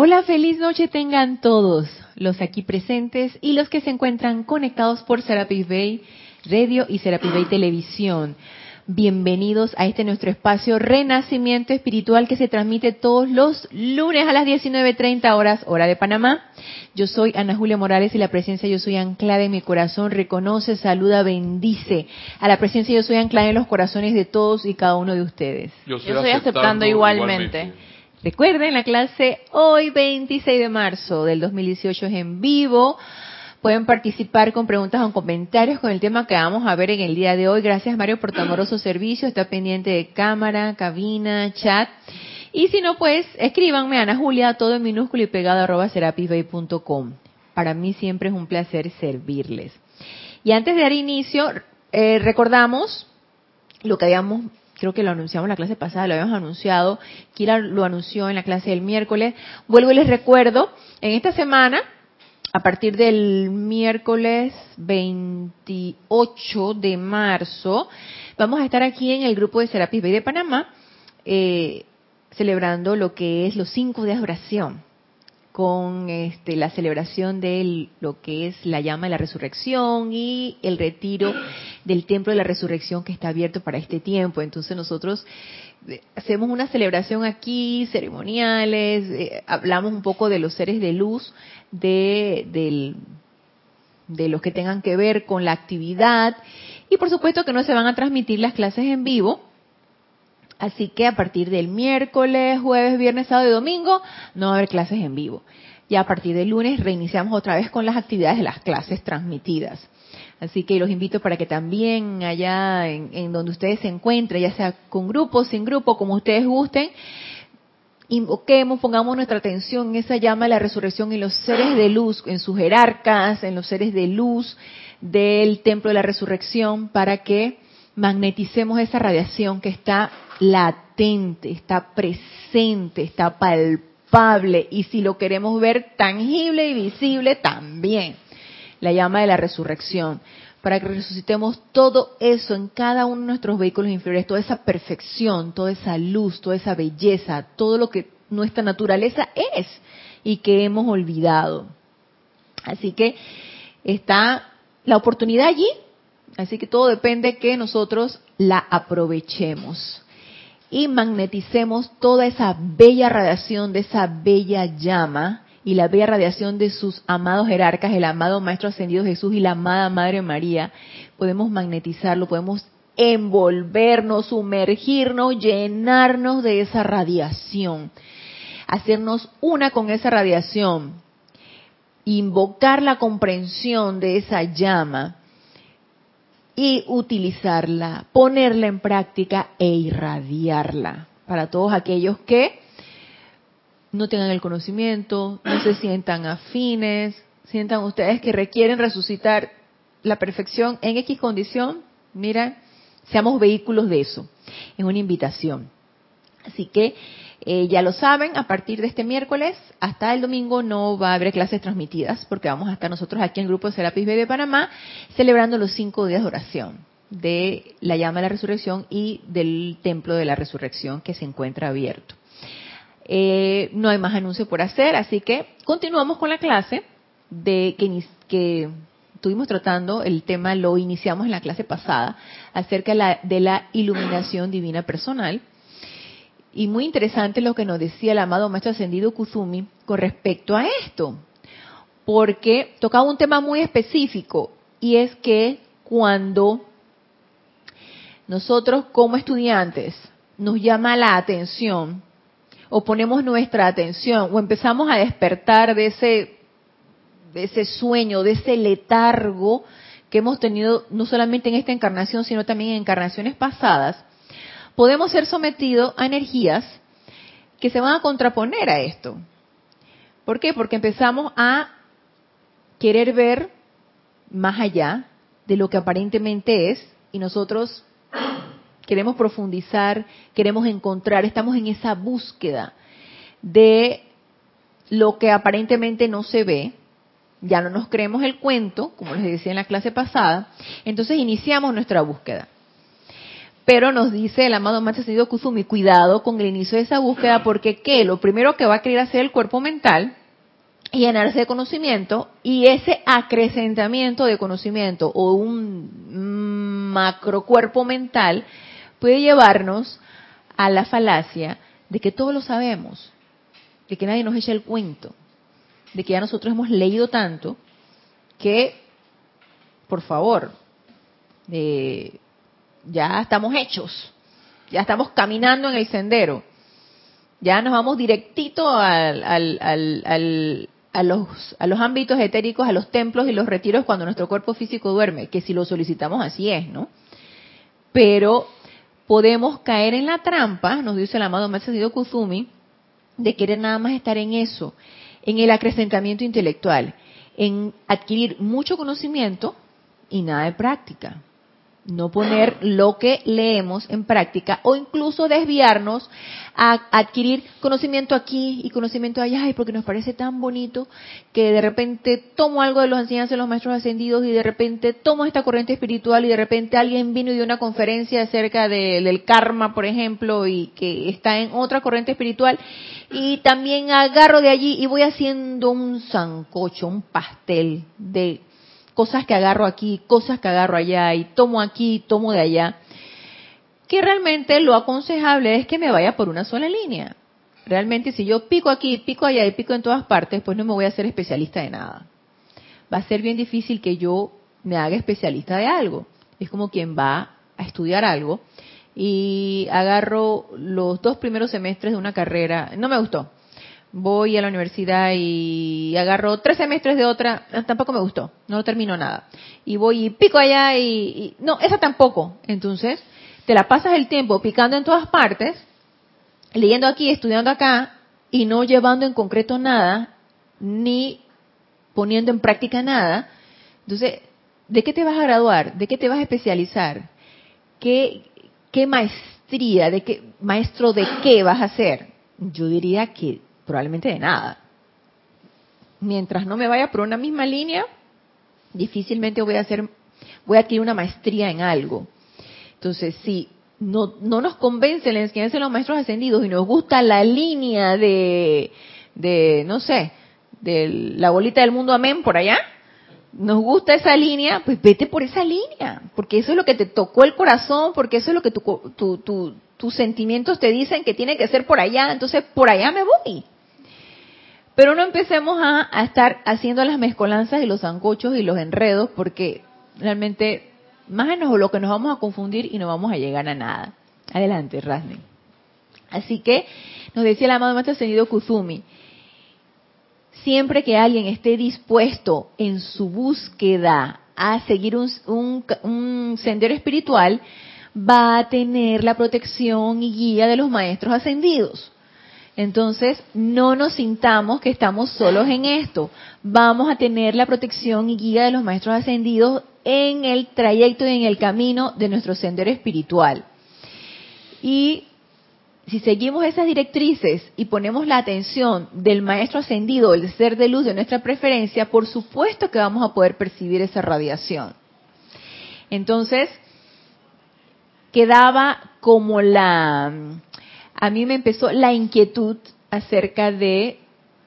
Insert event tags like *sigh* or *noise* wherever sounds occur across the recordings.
Hola, feliz noche tengan todos los aquí presentes y los que se encuentran conectados por Serapis Bay Radio y Serapis Bay Televisión. Bienvenidos a este nuestro espacio Renacimiento Espiritual que se transmite todos los lunes a las 19.30 horas, hora de Panamá. Yo soy Ana Julia Morales y la presencia Yo Soy anclada en mi corazón reconoce, saluda, bendice a la presencia Yo Soy anclada en los corazones de todos y cada uno de ustedes. Yo estoy, aceptando, igualmente. Recuerden, la clase hoy 26 de marzo del 2018 es en vivo. Pueden participar con preguntas o comentarios con el tema que vamos a ver en el día de hoy. Gracias Mario por tu amoroso *clears throat* servicio. Está pendiente de cámara, cabina, chat. Y si no, pues escríbanme a Ana Julia, todo en minúsculo y pegado arroba serapisbay.com. Para mí siempre es un placer servirles. Y antes de dar inicio, eh, recordamos lo que habíamos creo que lo anunciamos en la clase pasada, lo habíamos anunciado, Kira lo anunció en la clase del miércoles. Vuelvo y les recuerdo, en esta semana, a partir del miércoles 28 de marzo, vamos a estar aquí en el grupo de Serapis Bay de Panamá, eh, celebrando lo que es los cinco días de oración con este, la celebración de lo que es la llama de la resurrección y el retiro del templo de la resurrección que está abierto para este tiempo. Entonces nosotros eh, hacemos una celebración aquí, ceremoniales, eh, hablamos un poco de los seres de luz, de, de los que tengan que ver con la actividad y por supuesto que no se van a transmitir las clases en vivo, Así que a partir del miércoles, jueves, viernes, sábado y domingo no va a haber clases en vivo. Y a partir del lunes reiniciamos otra vez con las actividades de las clases transmitidas. Así que los invito para que también allá en, donde ustedes se encuentren, ya sea con grupo, sin grupo, como ustedes gusten, invoquemos, pongamos nuestra atención en esa llama de la resurrección en los seres de luz, en sus jerarcas, en los seres de luz del templo de la resurrección, para que magneticemos esa radiación que está latente, está presente, está palpable y si lo queremos ver tangible y visible también. La llama de la resurrección, para que resucitemos todo eso en cada uno de nuestros vehículos inferiores, toda esa perfección, toda esa luz, toda esa belleza, todo lo que nuestra naturaleza es y que hemos olvidado. Así que está la oportunidad allí, así que todo depende que nosotros la aprovechemos y magneticemos toda esa bella radiación de esa bella llama y la bella radiación de sus amados jerarcas, el amado Maestro Ascendido Jesús y la amada Madre María, podemos magnetizarlo, podemos envolvernos, sumergirnos, llenarnos de esa radiación, hacernos una con esa radiación, invocar la comprensión de esa llama y utilizarla, ponerla en práctica e irradiarla para todos aquellos que no tengan el conocimiento, no se sientan afines, sientan ustedes que requieren resucitar la perfección en X condición, mira, seamos vehículos de eso. Es una invitación. Así que eh, ya lo saben, a partir de este miércoles hasta el domingo no va a haber clases transmitidas porque vamos a estar nosotros aquí en el grupo Serapis de Panamá celebrando los cinco días de oración de la llama de la resurrección y del templo de la resurrección que se encuentra abierto. Eh, no hay más anuncios por hacer, así que continuamos con la clase de que, que estuvimos tratando, el tema lo iniciamos en la clase pasada, acerca de la iluminación divina personal y muy interesante lo que nos decía el amado Maestro Ascendido Kuzumi con respecto a esto, porque tocaba un tema muy específico y es que cuando nosotros como estudiantes nos llama la atención o ponemos nuestra atención o empezamos a despertar de ese de ese sueño, de ese letargo que hemos tenido no solamente en esta encarnación, sino también en encarnaciones pasadas, podemos ser sometidos a energías que se van a contraponer a esto. ¿Por qué? Porque empezamos a querer ver más allá de lo que aparentemente es y nosotros queremos profundizar, queremos encontrar, estamos en esa búsqueda de lo que aparentemente no se ve, ya no nos creemos el cuento, como les decía en la clase pasada, entonces iniciamos nuestra búsqueda. Pero nos dice el amado Maestro Ascendido Kusumi, cuidado con el inicio de esa búsqueda, porque ¿qué? Lo primero que va a querer hacer el cuerpo mental y llenarse de conocimiento y ese acrecentamiento de conocimiento o un macro cuerpo mental puede llevarnos a la falacia de que todo lo sabemos, de que nadie nos echa el cuento, de que ya nosotros hemos leído tanto que, por favor, ya estamos hechos, ya estamos caminando en el sendero, ya nos vamos directito al, al, a los, a los ámbitos etéricos, a los templos y los retiros cuando nuestro cuerpo físico duerme, que si lo solicitamos así es, ¿no? Pero podemos caer en la trampa, nos dice el amado Maestro Kuzumi, de querer nada más estar en eso, en el acrecentamiento intelectual, en adquirir mucho conocimiento y nada de práctica no poner lo que leemos en práctica o incluso desviarnos a adquirir conocimiento aquí y conocimiento allá, y porque nos parece tan bonito que de repente tomo algo de los enseñanzas de los maestros ascendidos y de repente tomo esta corriente espiritual y de repente alguien vino y dio una conferencia acerca del karma, por ejemplo, y que está en otra corriente espiritual y también agarro de allí y voy haciendo un sancocho, un pastel de cosas que agarro aquí, cosas que agarro allá, y tomo aquí, tomo de allá, que realmente lo aconsejable es que me vaya por una sola línea. Realmente si yo pico aquí, pico allá y pico en todas partes, pues no me voy a ser especialista de nada. Va a ser bien difícil que yo me haga especialista de algo. Es como quien va a estudiar algo y agarro los dos primeros semestres de una carrera, no me gustó, voy a la universidad y agarro tres semestres de otra, tampoco me gustó, no termino nada. Y voy y pico allá y, no, esa tampoco. Entonces, te la pasas el tiempo picando en todas partes, leyendo aquí, estudiando acá y no llevando en concreto nada, ni poniendo en práctica nada. Entonces, ¿de qué te vas a graduar? ¿De qué te vas a especializar? ¿Qué, qué maestría, de qué maestro de qué vas a ser? Yo diría que probablemente de nada. Mientras no me vaya por una misma línea, difícilmente voy a hacer, voy a adquirir una maestría en algo. Entonces, si no, no nos convence la enseñanza de los maestros ascendidos y nos gusta la línea de, de, no sé, de la bolita del mundo amén por allá, nos gusta esa línea, pues vete por esa línea, porque eso es lo que te tocó el corazón, porque eso es lo que tu, tus sentimientos te dicen que tiene que ser por allá, entonces por allá me voy. Pero no empecemos a, estar haciendo las mezcolanzas y los zancochos y los enredos, porque realmente más menos lo que nos vamos a confundir y no vamos a llegar a nada. Adelante, Rasmi. Así que nos decía el amado maestro ascendido Kuzumi, siempre que alguien esté dispuesto en su búsqueda a seguir un sendero espiritual, va a tener la protección y guía de los maestros ascendidos. Entonces, no nos sintamos que estamos solos en esto. Vamos a tener la protección y guía de los maestros ascendidos en el trayecto y en el camino de nuestro sendero espiritual. Y si seguimos esas directrices y ponemos la atención del maestro ascendido, el ser de luz de nuestra preferencia, por supuesto que vamos a poder percibir esa radiación. Entonces, quedaba como la a mí me empezó la inquietud acerca de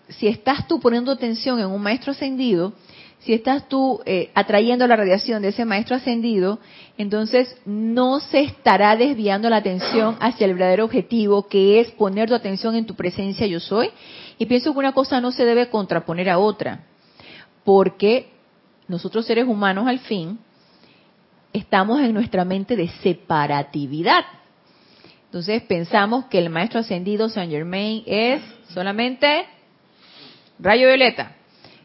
si estás tú poniendo atención en un maestro ascendido, si estás tú eh, atrayendo la radiación de ese maestro ascendido, entonces no se estará desviando la atención hacia el verdadero objetivo, que es poner tu atención en tu presencia yo soy. Y pienso que una cosa no se debe contraponer a otra, porque nosotros seres humanos al fin estamos en nuestra mente de separatividad. Entonces pensamos que el maestro ascendido Saint Germain es solamente rayo violeta.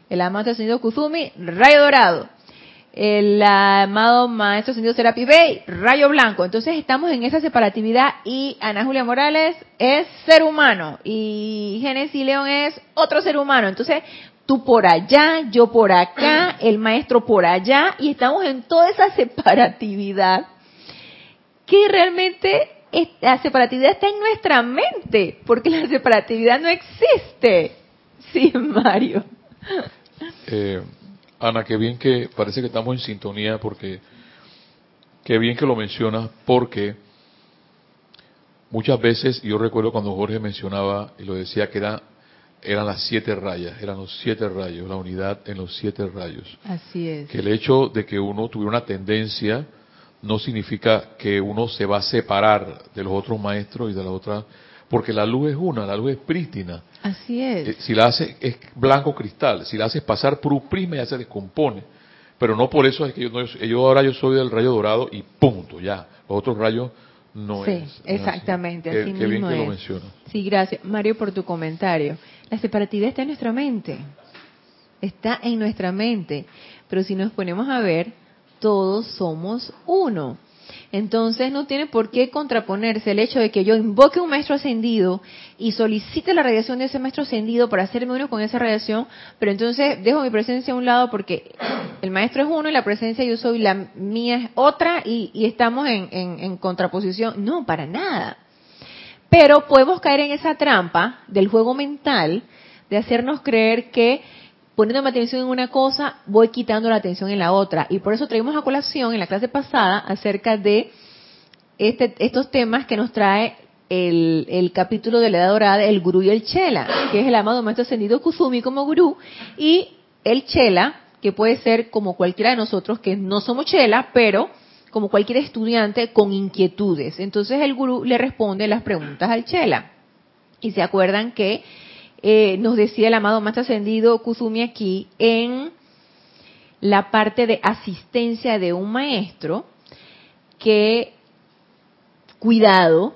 El amado ascendido Kuzumi, rayo dorado. El amado maestro ascendido Serapis Bey, rayo blanco. Entonces estamos en esa separatividad y Ana Julia Morales es ser humano y Genesis León es otro ser humano. Entonces tú por allá, yo por acá, el maestro por allá y estamos en toda esa separatividad que realmente la separatividad está en nuestra mente, porque la separatividad no existe. Sí, Mario. Eh, Ana, qué bien que parece que estamos en sintonía porque qué bien que lo mencionas porque muchas veces, yo recuerdo cuando Jorge mencionaba y lo decía que era, eran las siete rayas, eran los siete rayos, la unidad en los siete rayos. Así es. Que el hecho de que uno tuviera una tendencia no significa que uno se va a separar de los otros maestros y de la otra, porque la luz es una, la luz es prístina. Así es. Eh, si la haces, es blanco cristal, si la haces pasar por un prisma ya se descompone. Pero no por eso es que yo, no, yo ahora yo soy del rayo dorado y punto, ya. Los otros rayos no sí, es. exactamente, así, así qué, mismo bien que es. lo menciona. Sí, gracias, Mario, por tu comentario. La separatividad está en nuestra mente. Está en nuestra mente. Pero si nos ponemos a ver, todos somos uno. Entonces no tiene por qué contraponerse el hecho de que yo invoque un maestro ascendido y solicite la radiación de ese maestro ascendido para hacerme uno con esa radiación, pero entonces dejo mi presencia a un lado porque el maestro es uno y la presencia yo soy, la mía es otra y, estamos en, en contraposición. No, para nada. Pero podemos caer en esa trampa del juego mental de hacernos creer que poniéndome atención en una cosa, voy quitando la atención en la otra. Y por eso traímos a colación en la clase pasada acerca de este, estos temas que nos trae el, capítulo de la Edad Dorada, el Gurú y el Chela, que es el amado Maestro Ascendido Kusumi como Gurú, y el Chela, que puede ser como cualquiera de nosotros, que no somos Chela, pero como cualquier estudiante con inquietudes. Entonces el Gurú le responde las preguntas al Chela. Y se acuerdan que eh, nos decía el amado Maestro Ascendido Kusumi aquí en la parte de asistencia de un maestro que cuidado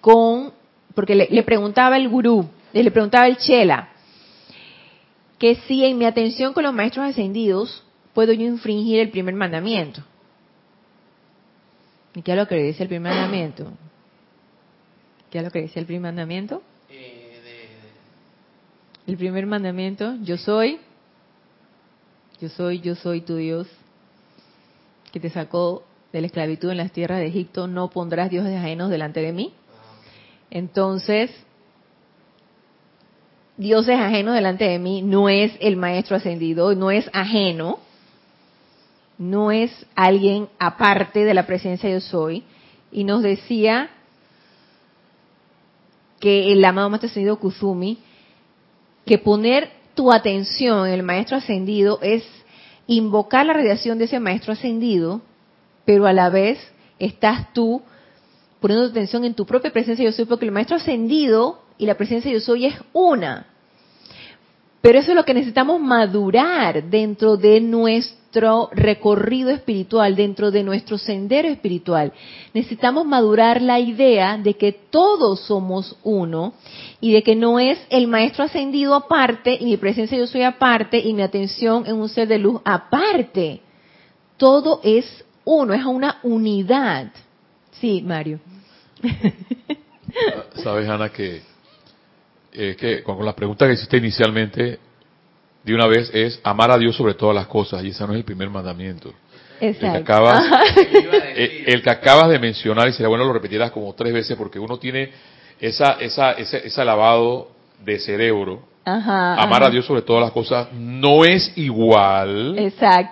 con, porque le, preguntaba el gurú, le preguntaba el chela, que si en mi atención con los maestros ascendidos puedo yo infringir el primer mandamiento. ¿Y qué es lo que dice el primer mandamiento? ¿Qué es lo que dice el primer mandamiento? El primer mandamiento, yo soy, yo soy, yo soy tu Dios, que te sacó de la esclavitud en las tierras de Egipto, no pondrás dioses ajenos delante de mí. Entonces, dioses ajenos delante de mí no es el maestro ascendido, no es ajeno, no es alguien aparte de la presencia yo soy. Y nos decía que el amado maestro ascendido Kusumi, que poner tu atención en el maestro ascendido es invocar la radiación de ese maestro ascendido, pero a la vez estás tú poniendo tu atención en tu propia presencia yo soy, porque el maestro ascendido y la presencia yo soy es una. Pero eso es lo que necesitamos madurar dentro de nuestro recorrido espiritual, dentro de nuestro sendero espiritual. Necesitamos madurar la idea de que todos somos uno y de que no es el maestro ascendido aparte y mi presencia yo soy aparte y mi atención en un ser de luz aparte. Todo es uno, es una unidad. Sí, Mario. *laughs* Sabes, Ana, que eh, que con la pregunta que hiciste inicialmente, de una vez es amar a Dios sobre todas las cosas, y ese no es el primer mandamiento. Exacto. El que, acabas, *laughs* el, *laughs* el que acabas de mencionar, y sería bueno lo repetirás como tres veces, porque uno tiene esa, esa, ese, ese lavado de cerebro. Ajá, amar ajá. a Dios sobre todas las cosas no es igual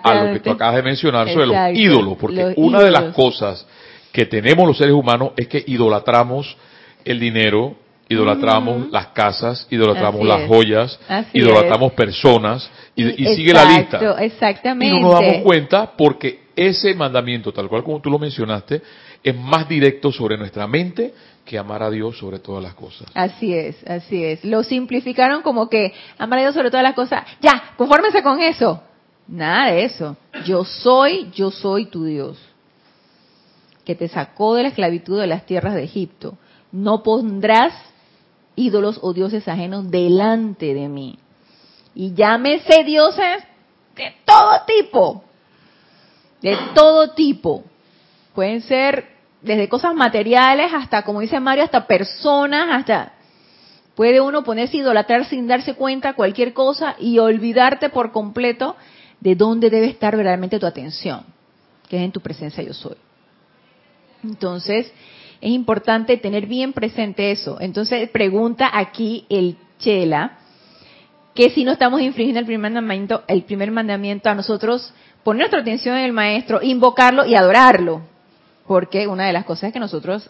a lo que tú acabas de mencionar sobre Exacto. los ídolos, porque Los una de las cosas que tenemos los seres humanos es que idolatramos el dinero, idolatramos las casas, idolatramos Así las es. joyas, Así idolatramos personas y, y sigue la lista. Exactamente. Y no nos damos cuenta porque ese mandamiento, tal cual como tú lo mencionaste, es más directo sobre nuestra mente que amar a Dios sobre todas las cosas. Así es, así es. Lo simplificaron como que amar a Dios sobre todas las cosas. Ya, confórmense con eso. Nada de eso. Yo soy, yo soy tu Dios, que te sacó de la esclavitud de las tierras de Egipto. No pondrás ídolos o dioses ajenos delante de mí. Y llámese dioses de todo tipo. De todo tipo. Pueden ser desde cosas materiales hasta, como dice Mario, hasta personas, hasta... Puede uno ponerse a idolatrar sin darse cuenta cualquier cosa y olvidarte por completo de dónde debe estar verdaderamente tu atención, que es en tu presencia yo soy. Entonces, es importante tener bien presente eso. Entonces, pregunta aquí el Chela, que si no estamos infringiendo el primer mandamiento, el primer mandamiento a nosotros poner nuestra atención en el maestro, invocarlo y adorarlo. Porque una de las cosas es que nosotros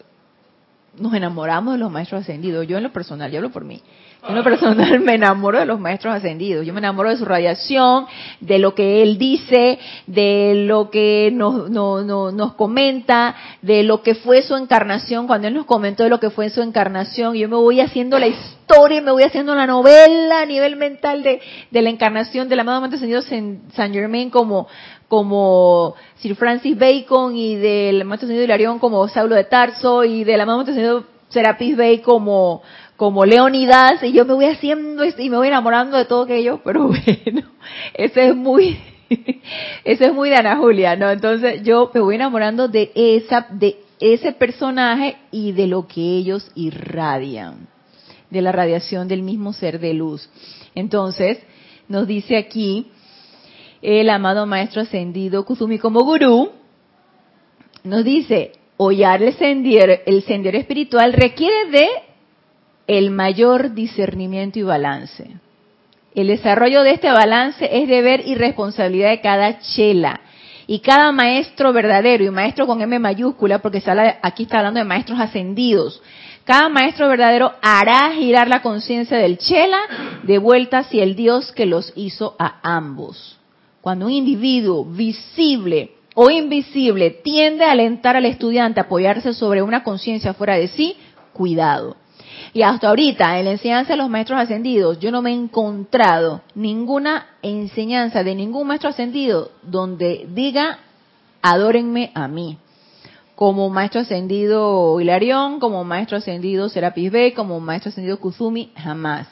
nos enamoramos de los maestros ascendidos. Yo en lo personal, yo hablo por mí. En lo personal me enamoro de los maestros ascendidos. Yo me enamoro de su radiación, de lo que él dice, de lo que nos, nos comenta, de lo que fue su encarnación. Cuando él nos comentó de lo que fue su encarnación, yo me voy haciendo la historia, me voy haciendo la novela a nivel mental de, de la encarnación del amado maestro ascendido San Germain como, como Sir Francis Bacon y del maestro ascendido Hilarión como Saulo de Tarso y del amado maestro ascendido Serapis Bey como como Leonidas y yo me voy haciendo y me voy enamorando de todo aquello, pero *laughs* bueno, ese es muy, *laughs* ese es muy de Ana Julia, ¿no? Entonces yo me voy enamorando de esa, de ese personaje y de lo que ellos irradian, de la radiación del mismo ser de luz. Entonces, nos dice aquí el amado maestro ascendido Kusumi como gurú, nos dice, hollar el sendero, el sendero espiritual requiere de el mayor discernimiento y balance. El desarrollo de este balance es deber y responsabilidad de cada chela. Y cada maestro verdadero, y maestro con M mayúscula, porque aquí está hablando de maestros ascendidos, cada maestro verdadero hará girar la conciencia del chela de vuelta hacia el Dios que los hizo a ambos. Cuando un individuo visible o invisible tiende a alentar al estudiante a apoyarse sobre una conciencia fuera de sí, cuidado. Y hasta ahorita, en la enseñanza de los maestros ascendidos, yo no me he encontrado ninguna enseñanza de ningún maestro ascendido donde diga, adórenme a mí. Como maestro ascendido Hilarión, como maestro ascendido Serapis Bey, como maestro ascendido Kuzumi, jamás.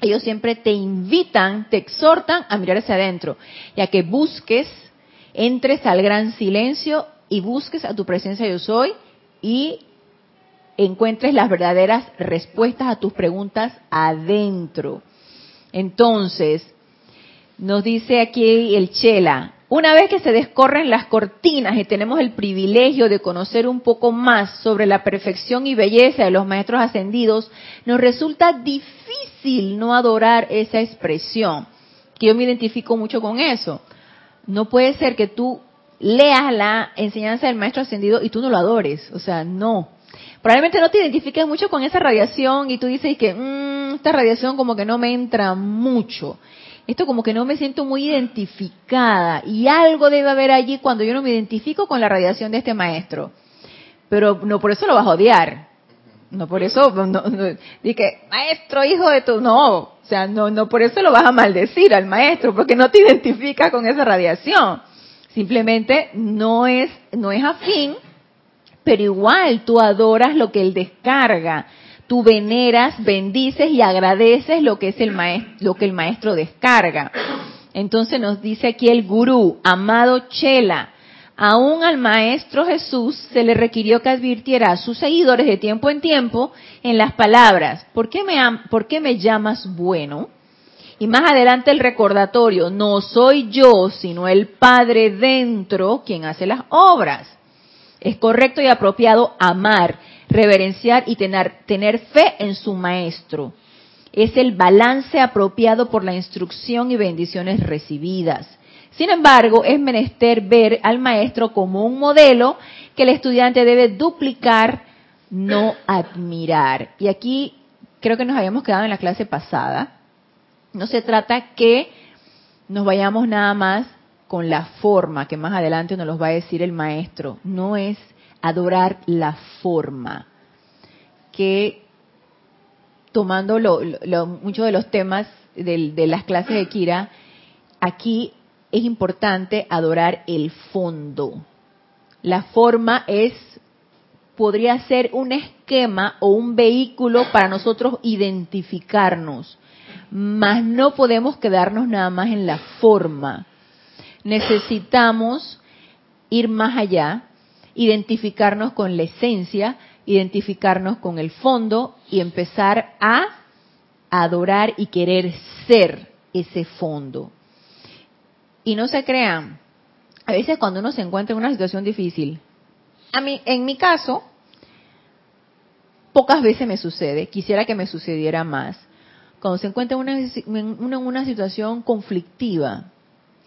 Ellos siempre te invitan, te exhortan a mirar hacia adentro y a que busques, entres al gran silencio y busques a tu presencia yo soy y encuentres las verdaderas respuestas a tus preguntas adentro. Entonces, nos dice aquí el Chela, una vez que se descorren las cortinas y tenemos el privilegio de conocer un poco más sobre la perfección y belleza de los maestros ascendidos, nos resulta difícil no adorar esa expresión, que yo me identifico mucho con eso. No puede ser que tú leas la enseñanza del maestro ascendido y tú no lo adores, o sea, no probablemente no te identifiques mucho con esa radiación y tú dices que mmm, esta radiación como que no me entra mucho. Esto como que no me siento muy identificada y algo debe haber allí cuando yo no me identifico con la radiación de este maestro. Pero no por eso lo vas a odiar. No por eso, no, dije, maestro, hijo de tu, no, o sea, no, no por eso lo vas a maldecir al maestro, porque no te identificas con esa radiación. Simplemente no es, no es afín pero igual tú adoras lo que Él descarga. Tú veneras, bendices y agradeces lo que es el maestro, lo que el maestro descarga. Entonces nos dice aquí el gurú, amado Chela, aún al maestro Jesús se le requirió que advirtiera a sus seguidores de tiempo en tiempo en las palabras, ¿por qué me, ¿por qué me llamas bueno? Y más adelante el recordatorio, no soy yo, sino el Padre dentro quien hace las obras. Es correcto y apropiado amar, reverenciar y tener, tener fe en su maestro. Es el balance apropiado por la instrucción y bendiciones recibidas. Sin embargo, es menester ver al maestro como un modelo que el estudiante debe duplicar, no admirar. Y aquí creo que nos habíamos quedado en la clase pasada. No se trata que nos vayamos nada más con la forma, que más adelante nos los va a decir el maestro, no es adorar la forma, que tomando lo, muchos de los temas de, las clases de Kira, aquí es importante adorar el fondo. La forma es, podría ser un esquema o un vehículo para nosotros identificarnos, mas no podemos quedarnos nada más en la forma necesitamos ir más allá, identificarnos con la esencia, identificarnos con el fondo y empezar a adorar y querer ser ese fondo. Y no se crean, a veces cuando uno se encuentra en una situación difícil, a mí, en mi caso, pocas veces me sucede, quisiera que me sucediera más, cuando se encuentra en una situación conflictiva,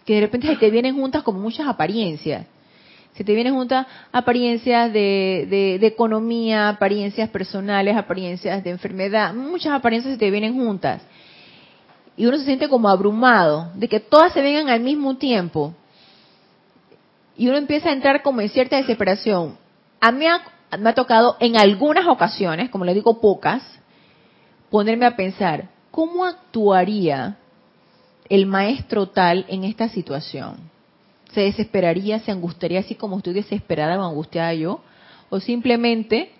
que de repente te vienen juntas como muchas apariencias. Se te vienen juntas apariencias de, de, economía, apariencias personales, apariencias de enfermedad, muchas apariencias se te vienen juntas. Y uno se siente como abrumado de que todas se vengan al mismo tiempo. Y uno empieza a entrar como en cierta desesperación. A mí me ha tocado en algunas ocasiones, como le digo pocas, ponerme a pensar, ¿cómo actuaría el maestro tal en esta situación? se desesperaría, se angustiaría así como estoy desesperada o angustiada yo, o simplemente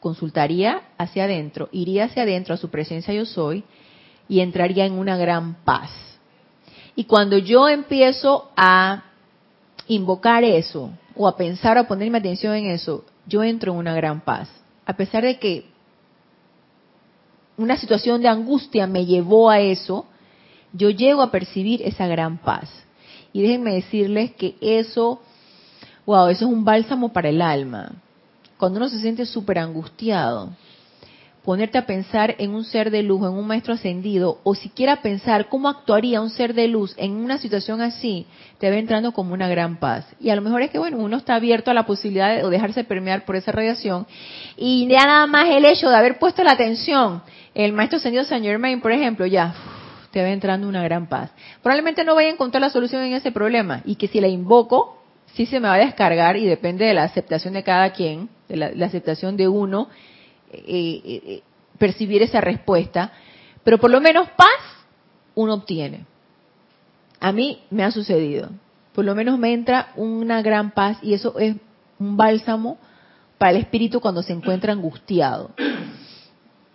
consultaría hacia adentro, iría hacia adentro a su presencia yo soy y entraría en una gran paz. Y cuando yo empiezo a invocar eso, o a pensar o a ponerme atención en eso, yo entro en una gran paz. A pesar de que una situación de angustia me llevó a eso, yo llego a percibir esa gran paz. Y déjenme decirles que eso, wow, eso es un bálsamo para el alma. Cuando uno se siente súper angustiado, ponerte a pensar en un ser de luz, en un maestro ascendido, o siquiera pensar cómo actuaría un ser de luz en una situación así, te va entrando como una gran paz. Y a lo mejor es que, bueno, uno está abierto a la posibilidad de dejarse permear por esa radiación. Y ya nada más el hecho de haber puesto la atención, el maestro ascendido Saint Germain, por ejemplo, ya, te va entrando una gran paz. Probablemente no vaya a encontrar la solución en ese problema y que si la invoco, sí se me va a descargar y depende de la aceptación de cada quien, de la, aceptación de uno, eh, eh, eh, percibir esa respuesta, pero por lo menos paz uno obtiene. A mí me ha sucedido. Por lo menos me entra una gran paz y eso es un bálsamo para el espíritu cuando se encuentra angustiado.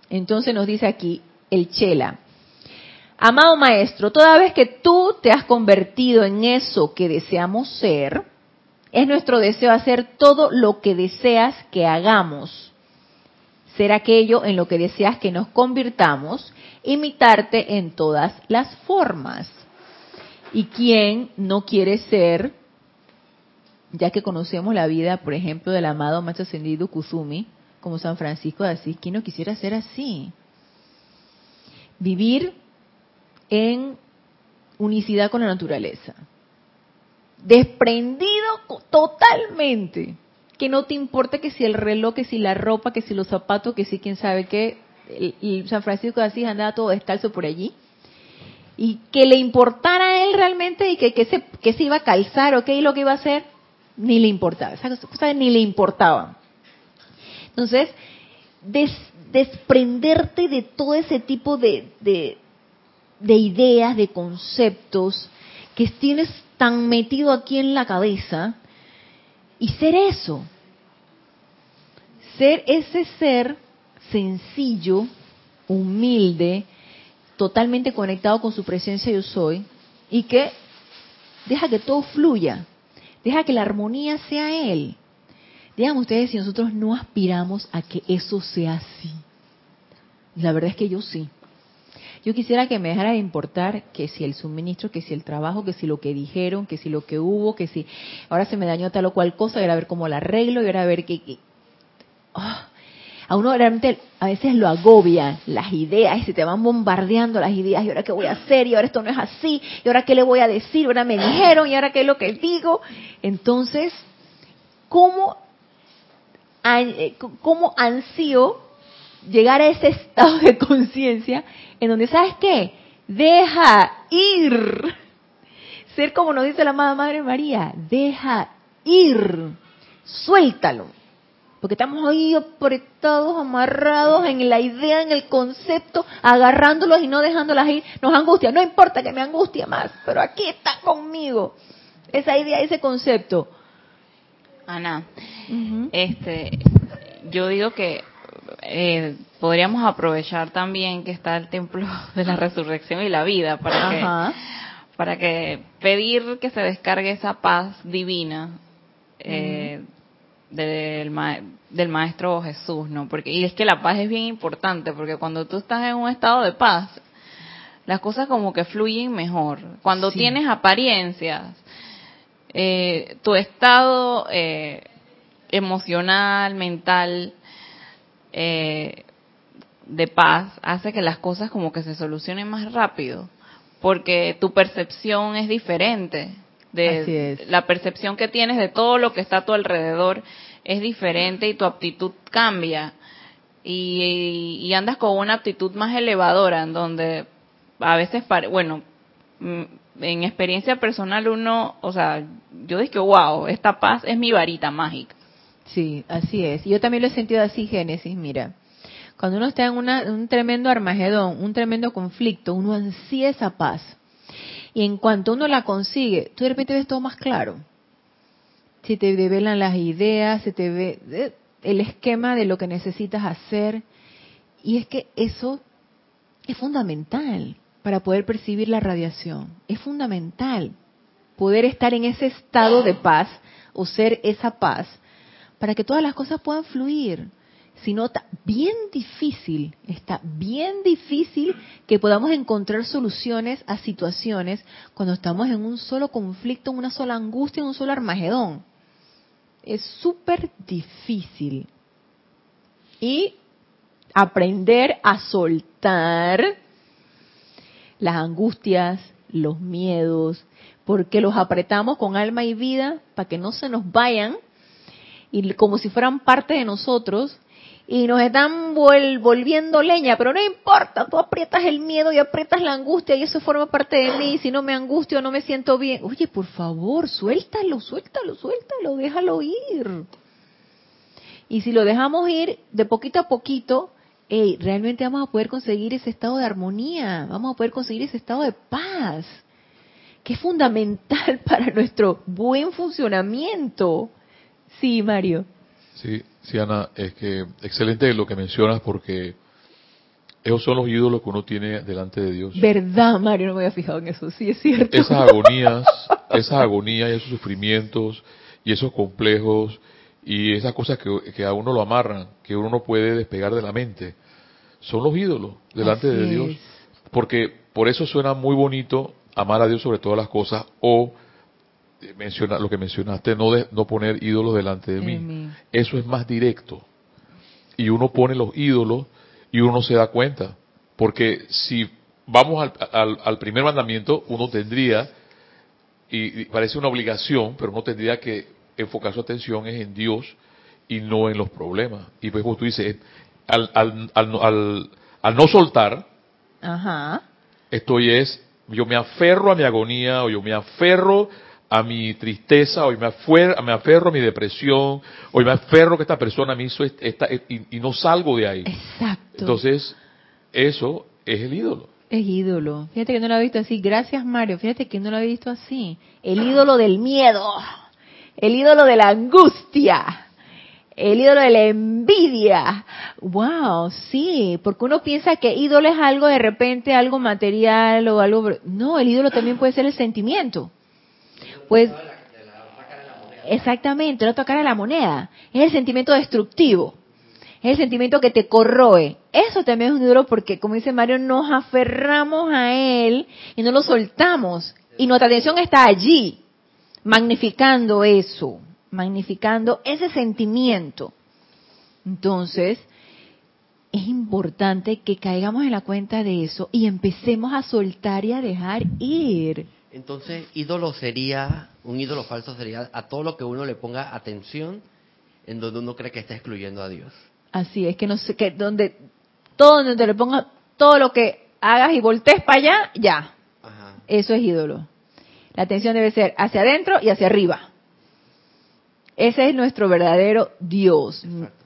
Entonces nos dice aquí el Chela, Amado Maestro, toda vez que tú te has convertido en eso que deseamos ser, es nuestro deseo hacer todo lo que deseas que hagamos. Ser aquello en lo que deseas que nos convirtamos, imitarte en todas las formas. ¿Y quién no quiere ser, ya que conocemos la vida, por ejemplo, del amado Maestro Ascendido Kuzumi, como San Francisco de Asís, quién no quisiera ser así? Vivir en unicidad con la naturaleza. Desprendido totalmente. Que no te importe que si el reloj, que si la ropa, que si los zapatos, que si quién sabe qué. San Francisco de Asís andaba todo descalzo por allí. Y que le importara a él realmente y que, que, se, que se iba a calzar o qué y lo que iba a hacer, ni le importaba. Esas ni le importaban. Entonces, desprenderte de todo ese tipo de, de ideas, de conceptos que tienes tan metido aquí en la cabeza y ser eso. Ser ese ser sencillo, humilde, totalmente conectado con su presencia yo soy y que deja que todo fluya, deja que la armonía sea Él. Digan ustedes si nosotros no aspiramos a que eso sea así. La verdad es que yo sí. Yo quisiera que me dejara de importar que si el suministro, que si el trabajo, que si lo que dijeron, que si lo que hubo, que si ahora se me dañó tal o cual cosa, y ahora ver cómo la arreglo, y ahora ver qué... Ah, a uno realmente a veces lo agobia las ideas y se te van bombardeando las ideas y ahora qué voy a hacer y ahora esto no es así y ahora qué le voy a decir, ahora me dijeron y ahora qué es lo que digo. Entonces, ¿cómo, eh, cómo ansío llegar a ese estado de conciencia en donde, ¿sabes qué? Deja ir. Ser como nos dice la amada Madre María, deja ir, suéltalo. Porque estamos ahí apretados, amarrados en la idea, en el concepto, agarrándolos y no dejándolas ir. Nos angustia, no importa que me angustie más, pero aquí está conmigo. Esa idea, ese concepto. Ana, este, yo digo que eh, podríamos aprovechar también que está el templo *laughs* de la resurrección y la vida para que para que pedir que se descargue esa paz divina eh, del, del maestro Jesús, ¿no? Porque y es que la paz es bien importante porque cuando tú estás en un estado de paz las cosas como que fluyen mejor. Cuando tienes apariencias, eh, tu estado emocional, mental, eh, de paz hace que las cosas como que se solucionen más rápido, porque tu percepción es diferente. de la percepción que tienes de todo lo que está a tu alrededor es diferente y tu aptitud cambia. Y, andas con una aptitud más elevadora, en donde a veces, bueno, mm, en experiencia personal uno, o sea, yo digo, wow, esta paz es mi varita mágica. Sí, así es. Yo también lo he sentido así, Génesis, mira. Cuando uno está en un tremendo armagedón, un tremendo conflicto, uno ansía esa paz. Y en cuanto uno la consigue, tú de repente ves todo más claro. Si te develan las ideas, se te ve eh, el esquema de lo que necesitas hacer. Y es que eso es fundamental para poder percibir la radiación. Es fundamental poder estar en ese estado de paz o ser esa paz para que todas las cosas puedan fluir. Si no, bien difícil, está bien difícil que podamos encontrar soluciones a situaciones cuando estamos en un solo conflicto, en una sola angustia, en un solo armagedón. Es súper difícil. Y aprender a soltar las angustias, los miedos, porque los apretamos con alma y vida para que no se nos vayan y como si fueran parte de nosotros y nos están volviendo leña, pero no importa, tú aprietas el miedo y aprietas la angustia y eso forma parte de mí, si no me angustio no me siento bien. Oye, por favor, suéltalo, suéltalo, suéltalo, déjalo ir. Y si lo dejamos ir de poquito a poquito, realmente vamos a poder conseguir ese estado de armonía, vamos a poder conseguir ese estado de paz, que es fundamental *laughs* para nuestro buen funcionamiento. Sí, Mario. Sí, sí, Ana, es que excelente lo que mencionas porque esos son los ídolos que uno tiene delante de Dios. ¿Verdad, Mario? No me había fijado en eso, sí, es cierto. Esas agonías, esas agonías y esos sufrimientos y esos complejos y esas cosas que, que a uno lo amarran, que uno no puede despegar de la mente son los ídolos delante de Dios. Porque por eso suena muy bonito amar a Dios sobre todas las cosas o menciona, lo que mencionaste, no, de, no poner ídolos delante de mí. Eso es más directo. Y uno pone los ídolos y uno se da cuenta. Porque si vamos al, al, primer mandamiento, uno tendría, y, parece una obligación, pero uno tendría que enfocar su atención en Dios y no en los problemas. Y pues como tú dices, al, al, al, al no soltar, esto es, yo me aferro a mi agonía o yo me aferro a mi tristeza, o me aferro, me aferro a mi depresión, o me aferro que esta persona me hizo esta, y, no salgo de ahí. Exacto. Entonces, eso es el ídolo. Es ídolo. Fíjate que no lo he visto así. Gracias, Mario. Fíjate que no lo he visto así. El ídolo del miedo. El ídolo de la angustia el ídolo de la envidia. Wow, sí, porque uno piensa que ídolo es algo de repente, algo material o algo... No, el ídolo también puede ser el sentimiento. Pues... Exactamente, la otra cara de la moneda. Es el sentimiento destructivo. Es el sentimiento que te corroe. Eso también es un ídolo porque, como dice Mario, nos aferramos a él y no lo soltamos. Y nuestra atención está allí, magnificando eso magnificando ese sentimiento. Entonces, es importante que caigamos en la cuenta de eso y empecemos a soltar y a dejar ir. Entonces, ídolo sería, un ídolo falso sería a todo lo que uno le ponga atención en donde uno cree que está excluyendo a Dios. Así es, que no sé, que donde, todo donde le ponga, todo lo que hagas y voltees para allá, ya. Eso es ídolo. La atención debe ser hacia adentro y hacia arriba. Ese es nuestro verdadero Dios.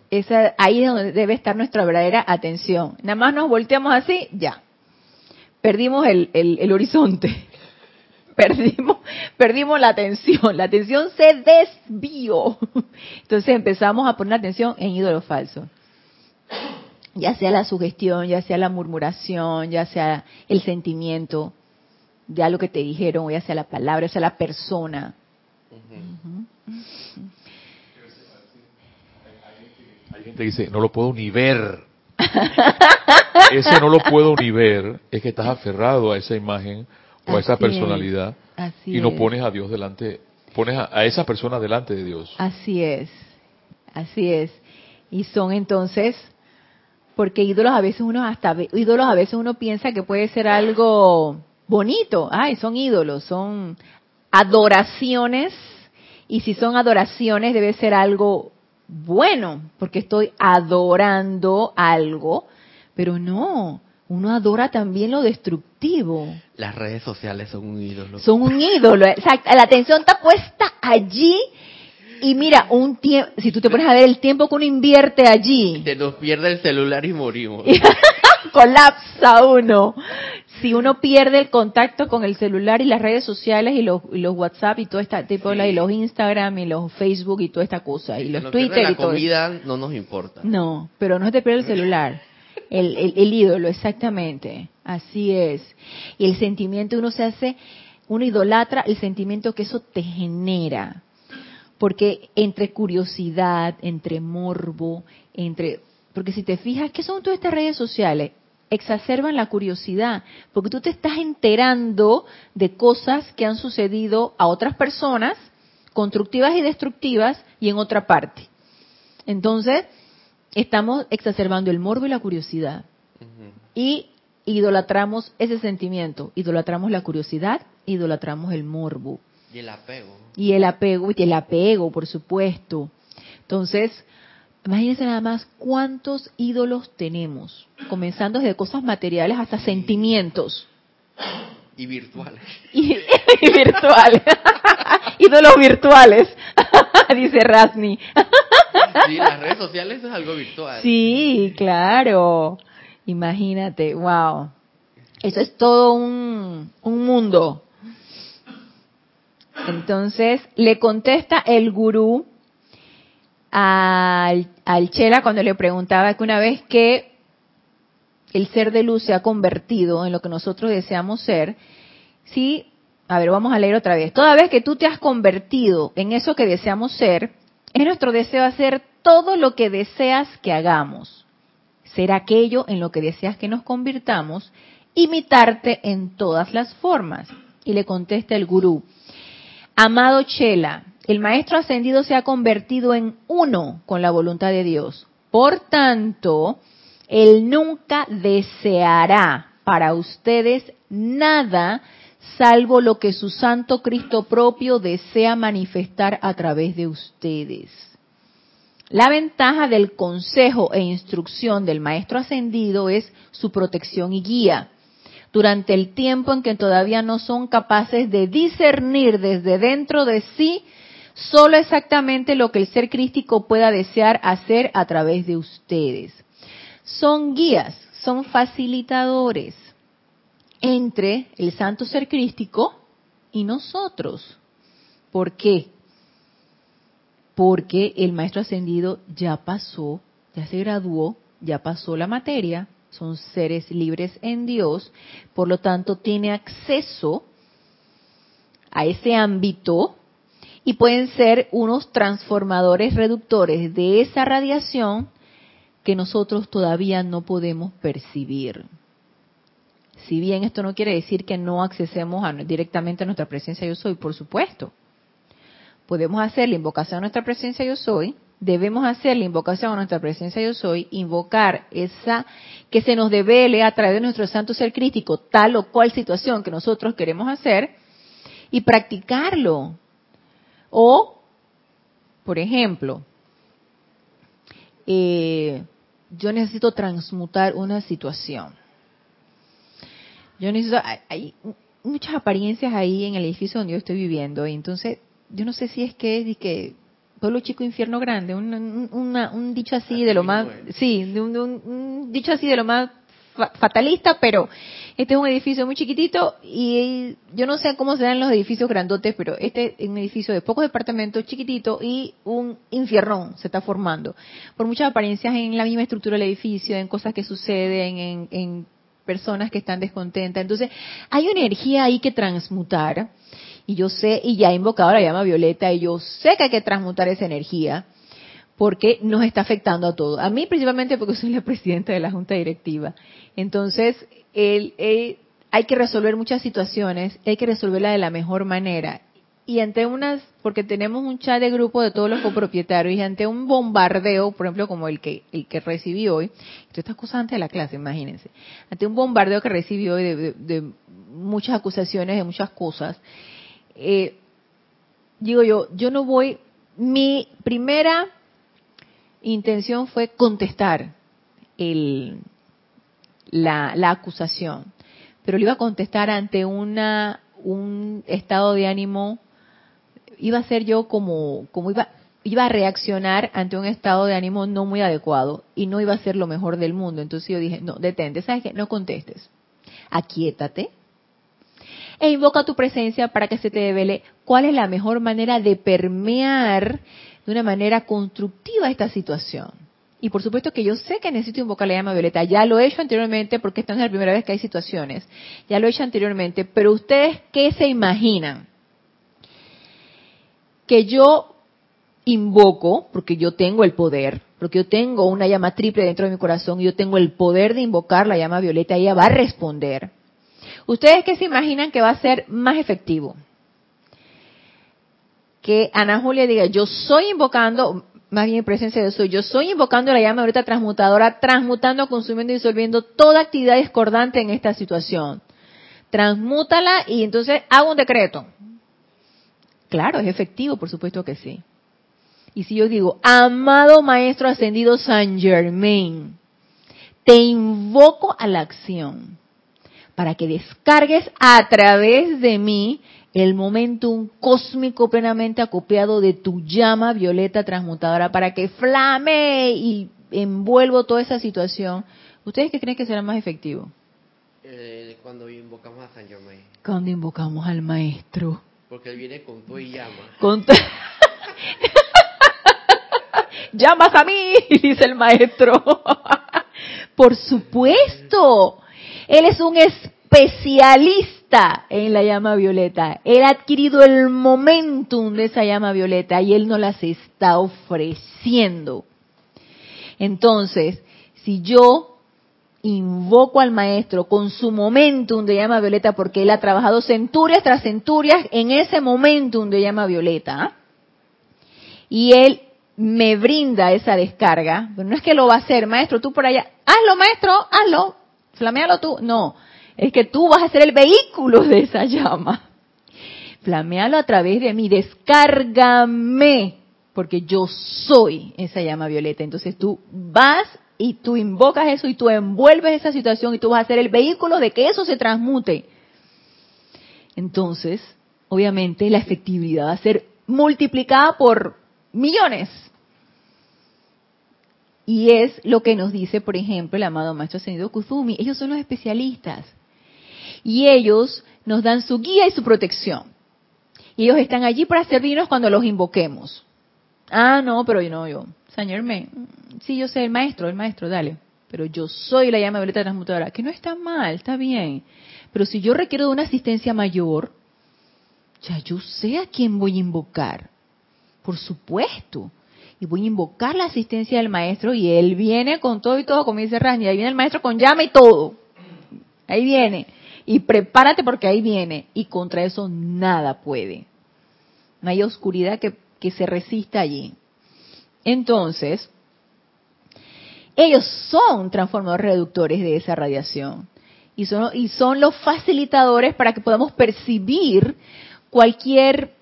Esa, ahí es donde debe estar nuestra verdadera atención. Nada más nos volteamos así, ya. Perdimos el, el, horizonte. Perdimos, *laughs* perdimos la atención. La atención se desvió. *laughs* Entonces empezamos a poner atención en ídolos falsos. Ya sea la sugestión, ya sea la murmuración, ya sea el sentimiento de algo que te dijeron, ya sea la palabra, ya sea la persona. gente dice, no lo puedo ni ver. *laughs* Ese no lo puedo ni ver es que estás aferrado a esa imagen o a esa personalidad y no pones a Dios delante, pones a, esa persona delante de Dios. Así es, así es. Y son entonces, porque ídolos a veces uno hasta, ídolos a veces uno piensa que puede ser algo bonito. Ay, son ídolos, son adoraciones y si son adoraciones debe ser algo bueno, porque estoy adorando algo, pero no, uno adora también lo destructivo. Las redes sociales son un ídolo. Son un ídolo, exacto. La atención está puesta allí y mira, un tiempo, si tú te pones a ver el tiempo que uno invierte allí. Se nos pierde el celular y morimos. *laughs* Colapsa uno. Si uno pierde el contacto con el celular y las redes sociales y los, los WhatsApp y todo este tipo de y los Instagram y los Facebook y toda esta cosa y los Twitter la y todo. comida no nos importa. No, pero no se te pierde el celular. El, el, el ídolo, exactamente. Así es. Y el sentimiento uno se hace, uno idolatra el sentimiento que eso te genera porque entre curiosidad, entre morbo, entre... Porque si te fijas, ¿qué son todas estas redes sociales? Exacerban la curiosidad, porque tú te estás enterando de cosas que han sucedido a otras personas, constructivas y destructivas, y en otra parte. Entonces, estamos exacerbando el morbo y la curiosidad. Y idolatramos ese sentimiento, idolatramos la curiosidad, idolatramos el morbo. Y el apego. Y el apego, y el apego, por supuesto. Entonces, imagínense nada más cuántos ídolos tenemos, comenzando desde cosas materiales hasta sentimientos. Y virtuales. *laughs* Y, virtuales. *laughs* ídolos virtuales, *laughs* dice Rasni. sí, las redes sociales es algo virtual. Sí, claro. Imagínate, wow. Eso es todo un, un mundo. Entonces le contesta el gurú al, al Chela cuando le preguntaba que una vez que el ser de luz se ha convertido en lo que nosotros deseamos ser, sí, a ver, vamos a leer otra vez. Toda vez que tú te has convertido en eso que deseamos ser, es nuestro deseo hacer todo lo que deseas que hagamos, ser aquello en lo que deseas que nos convirtamos, imitarte en todas las formas. Y le contesta el gurú, Amado Chela, el Maestro Ascendido se ha convertido en uno con la voluntad de Dios. Por tanto, Él nunca deseará para ustedes nada salvo lo que su Santo Cristo propio desea manifestar a través de ustedes. La ventaja del consejo e instrucción del Maestro Ascendido es su protección y guía durante el tiempo en que todavía no son capaces de discernir desde dentro de sí solo exactamente lo que el ser crístico pueda desear hacer a través de ustedes. Son guías, son facilitadores entre el santo ser crístico y nosotros. ¿Por qué? Porque el maestro ascendido ya pasó, ya se graduó, ya pasó la materia, son seres libres en Dios, por lo tanto tiene acceso a ese ámbito y pueden ser unos transformadores reductores de esa radiación que nosotros todavía no podemos percibir. Si bien esto no quiere decir que no accesemos directamente a nuestra presencia yo soy, por supuesto. Podemos hacer la invocación a nuestra presencia yo soy, debemos hacer la invocación a nuestra presencia yo soy, invocar esa que se nos devele a través de nuestro santo ser crítico tal o cual situación que nosotros queremos hacer y practicarlo. O, por ejemplo, eh, yo necesito transmutar una situación. Yo necesito, hay muchas apariencias ahí en el edificio donde yo estoy viviendo y entonces yo no sé si es que es que pueblo chico, infierno grande, un, dicho así de lo más, sí, un, dicho así de lo más fatalista, pero este es un edificio muy chiquitito y yo no sé cómo se dan los edificios grandotes, pero este es un edificio de pocos departamentos, chiquitito y un infierno se está formando. Por muchas apariencias en la misma estructura del edificio, en cosas que suceden, en, en personas que están descontentas. Entonces, hay una energía ahí que transmutar y yo sé, y ya he invocado la llama violeta, y yo sé que hay que transmutar esa energía, porque nos está afectando a todos. A mí principalmente porque soy la presidenta de la Junta Directiva. Entonces, el, hay que resolver muchas situaciones, hay que resolverla de la mejor manera. Y ante unas, porque tenemos un chat de grupo de todos los copropietarios, y ante un bombardeo, por ejemplo, como el que, el que recibí hoy, esto estas cosas antes de la clase, imagínense, ante un bombardeo que recibí hoy de muchas acusaciones, de muchas cosas, eh, digo yo, yo no voy, mi primera intención fue contestar el, la, la acusación, pero le iba a contestar ante una un estado de ánimo, iba a ser yo como, como iba, iba a reaccionar ante un estado de ánimo no muy adecuado y no iba a ser lo mejor del mundo. Entonces yo dije, no, detente, ¿sabes qué? No contestes. Aquietate e invoca tu presencia para que se te devele cuál es la mejor manera de permear de una manera constructiva esta situación. Y por supuesto que yo sé que necesito invocar la llama violeta. Ya lo he hecho anteriormente porque esta no es la primera vez que hay situaciones. Ya lo he hecho anteriormente. Pero ustedes, ¿qué se imaginan? Que yo invoco, porque yo tengo el poder, porque yo tengo una llama triple dentro de mi corazón, y yo tengo el poder de invocar la llama violeta, y ella va a responder. ¿Ustedes qué se imaginan que va a ser más efectivo? Que Ana Julia diga, yo soy invocando, más bien en presencia de eso, yo soy invocando la llama violeta transmutadora, transmutando, consumiendo y disolviendo toda actividad discordante en esta situación. Transmútala y entonces hago un decreto. Claro, es efectivo, por supuesto que sí. Y si yo digo, amado Maestro Ascendido San Germain, te invoco a la acción para que descargues a través de mí el momentum cósmico plenamente acopiado de tu llama violeta transmutadora para que flame y envuelvo toda esa situación. ¿Ustedes qué creen que será más efectivo? Eh, cuando invocamos a San Germain. Cuando invocamos al maestro. Porque él viene con tu y llama. Con *laughs* llamas a mí, *laughs* dice el maestro. *laughs* Por supuesto, él es un especialista en la llama violeta. Él ha adquirido el momentum de esa llama violeta y él nos las está ofreciendo. Entonces, si yo invoco al maestro con su momentum de llama violeta, porque él ha trabajado centurias tras centurias en ese momentum de llama violeta, y él me brinda esa descarga, pero no es que lo va a hacer, maestro, tú por allá, hazlo, maestro, hazlo, flamealo tú. No, es que tú vas a ser el vehículo de esa llama. Flamealo a través de mí, descárgame, porque yo soy esa llama violeta. Entonces tú vas y tú invocas eso y tú envuelves esa situación y tú vas a ser el vehículo de que eso se transmute. Entonces, obviamente la efectividad va a ser multiplicada por millones. Y es lo que nos dice, por ejemplo, el amado Maestro Ascendido Kuzumi. Ellos son los especialistas. Y ellos nos dan su guía y su protección. Y ellos están allí para servirnos cuando los invoquemos. Ah, no, pero yo no, yo. Señor me, sí, yo sé, el maestro, el maestro, dale. Pero yo soy la llama violeta transmutadora, que no está mal, está bien. Pero si yo requiero de una asistencia mayor, ya yo sé a quién voy a invocar. Por supuesto y voy a invocar la asistencia del maestro y él viene con todo y todo, como dice Rani, ahí viene el maestro con llama y todo. Ahí viene. Y prepárate porque ahí viene. Y contra eso nada puede. No hay oscuridad que, que se resista allí. Entonces, ellos son transformadores reductores de esa radiación. Y son, y son los facilitadores para que podamos percibir cualquier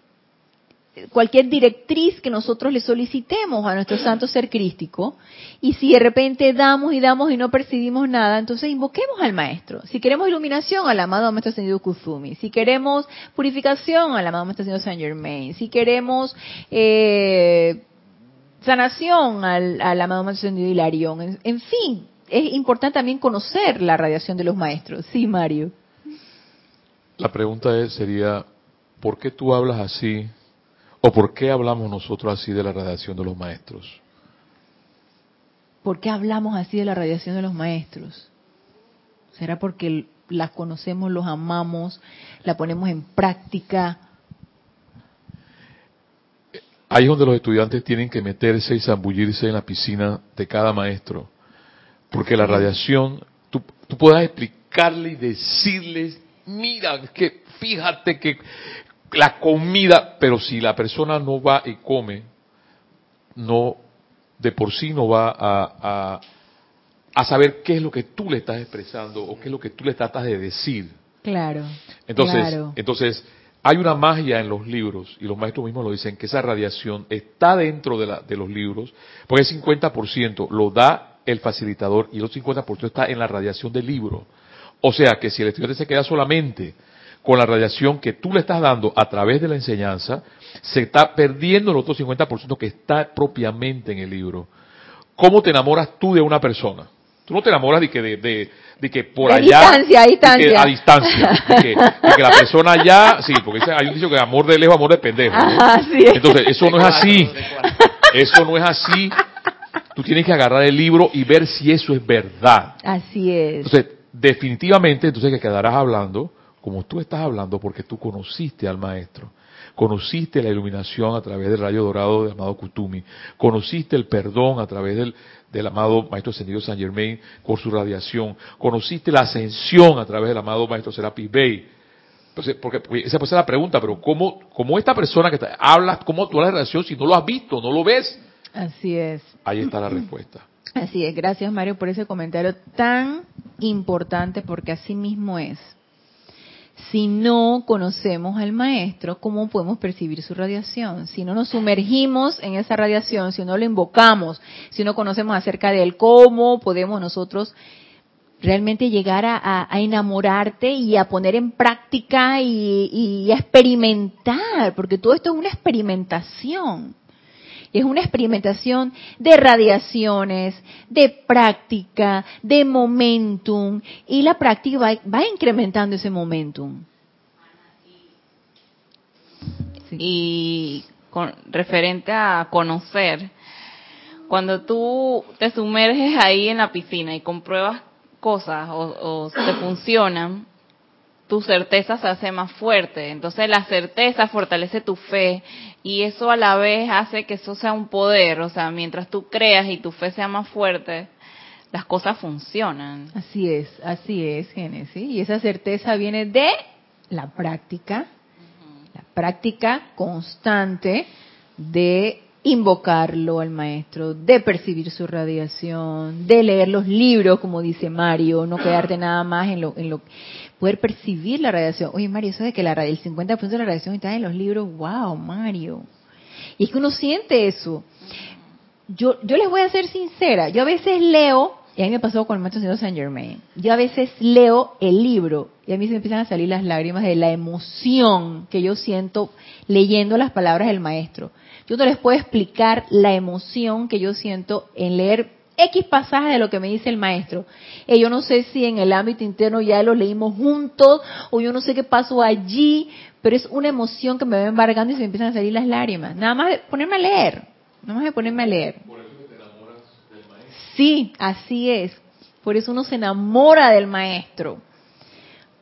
cualquier directriz que nosotros le solicitemos a nuestro santo ser crístico, y si de repente damos y damos y no percibimos nada, entonces invoquemos al maestro. Si queremos iluminación, al amado maestro ascendido Kuzumi. Si queremos purificación, al amado maestro ascendido Saint Germain. Si queremos eh, sanación, al, amado maestro ascendido Hilarión. En, fin, es importante también conocer la radiación de los maestros. Sí, Mario. La pregunta sería, ¿por qué tú hablas así ¿O por qué hablamos nosotros así de la radiación de los maestros? ¿Por qué hablamos así de la radiación de los maestros? ¿Será porque las conocemos, los amamos, la ponemos en práctica? Ahí es donde los estudiantes tienen que meterse y zambullirse en la piscina de cada maestro. Porque la radiación, tú, tú puedas explicarle y decirles, mira, que fíjate que la comida, pero si la persona no va y come, no, de por sí no va a, a, saber qué es lo que tú le estás expresando o qué es lo que tú le tratas de decir. Claro. Entonces, entonces hay una magia en los libros, y los maestros mismos lo dicen, que esa radiación está dentro de, la, de los libros, porque el 50% lo da el facilitador y el otro 50% está en la radiación del libro. O sea que si el estudiante se queda solamente con la radiación que tú le estás dando a través de la enseñanza, se está perdiendo el otro 50% que está propiamente en el libro. ¿Cómo te enamoras tú de una persona? Tú no te enamoras de que, de, de, que por allá. Distancia, a distancia. a distancia. De que, la persona allá. Sí, porque hay un dicho que amor de lejos, amor de pendejo. Entonces, eso no es así. Eso no es así. Tú tienes que agarrar el libro y ver si eso es verdad. Así es. Entonces, definitivamente, entonces que quedarás hablando como tú estás hablando porque tú conociste al maestro. Conociste la iluminación a través del rayo dorado del amado Kutumi. Conociste el perdón a través del, del amado Maestro Ascendido San Germain por su radiación. Conociste la ascensión a través del amado Maestro Serapis Bey. Entonces, porque, esa puede ser la pregunta, pero ¿cómo, cómo esta persona que habla, cómo tú la relación si no lo has visto, no lo ves? Así es. Ahí está la respuesta. Así es. Gracias, Mario, por ese comentario tan importante, porque así mismo es. Si no conocemos al maestro, ¿cómo podemos percibir su radiación? Si no nos sumergimos en esa radiación, si no lo invocamos, si no conocemos acerca de él, ¿cómo podemos nosotros realmente llegar a, enamorarte y a poner en práctica y, a experimentar? Porque todo esto es una experimentación es una experimentación de radiaciones, de práctica, de momentum, y la práctica va, incrementando ese momentum. Y referente a conocer, cuando tú te sumerges ahí en la piscina y compruebas cosas o, o te funcionan, tu certeza se hace más fuerte. Entonces la certeza fortalece tu fe y eso a la vez hace que eso sea un poder. O sea, mientras tú creas y tu fe sea más fuerte, las cosas funcionan. Así es, así es, Génesis. Y esa certeza viene de la práctica, la práctica constante de invocarlo al maestro, de percibir su radiación, de leer los libros, como dice Mario, no quedarte nada más en lo, en lo poder percibir la radiación. Oye, Mario, eso de que la, el 50% de la radiación está en los libros, wow, Mario. Y es que uno siente eso. Yo, yo les voy a ser sincera, yo a veces leo, y a mí me pasó con el maestro señor Saint Germain, yo a veces leo el libro y a mí se me empiezan a salir las lágrimas de la emoción que yo siento leyendo las palabras del maestro. Yo no les puedo explicar la emoción que yo siento en leer X pasaje de lo que me dice el maestro. Y yo no sé si en el ámbito interno ya lo leímos juntos o yo no sé qué pasó allí, pero es una emoción que me va embargando y se me empiezan a salir las lágrimas. Nada más de ponerme a leer, nada más de ponerme a leer. Por eso te enamoras del maestro. Sí, así es. Por eso uno se enamora del maestro,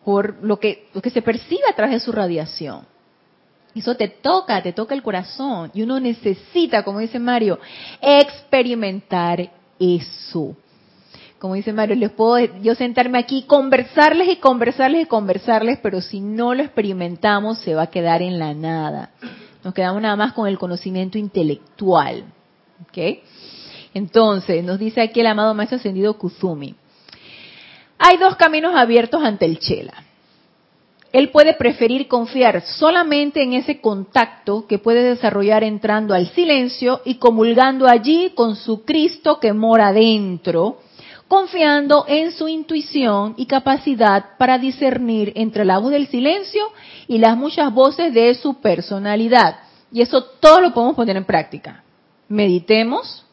por lo que, lo que se percibe a través de su radiación. Eso te toca, te toca el corazón. Y uno necesita, como dice Mario, experimentar eso. Como dice Mario, les puedo yo sentarme aquí, conversarles y conversarles y conversarles, pero si no lo experimentamos se va a quedar en la nada. Nos quedamos nada más con el conocimiento intelectual. ¿Ok? Entonces, nos dice aquí el amado Maestro Ascendido Kuzumi. Hay dos caminos abiertos ante el Chela. Él puede preferir confiar solamente en ese contacto que puede desarrollar entrando al silencio y comulgando allí con su Cristo que mora dentro, confiando en su intuición y capacidad para discernir entre la voz del silencio y las muchas voces de su personalidad. Y eso todo lo podemos poner en práctica. Meditemos,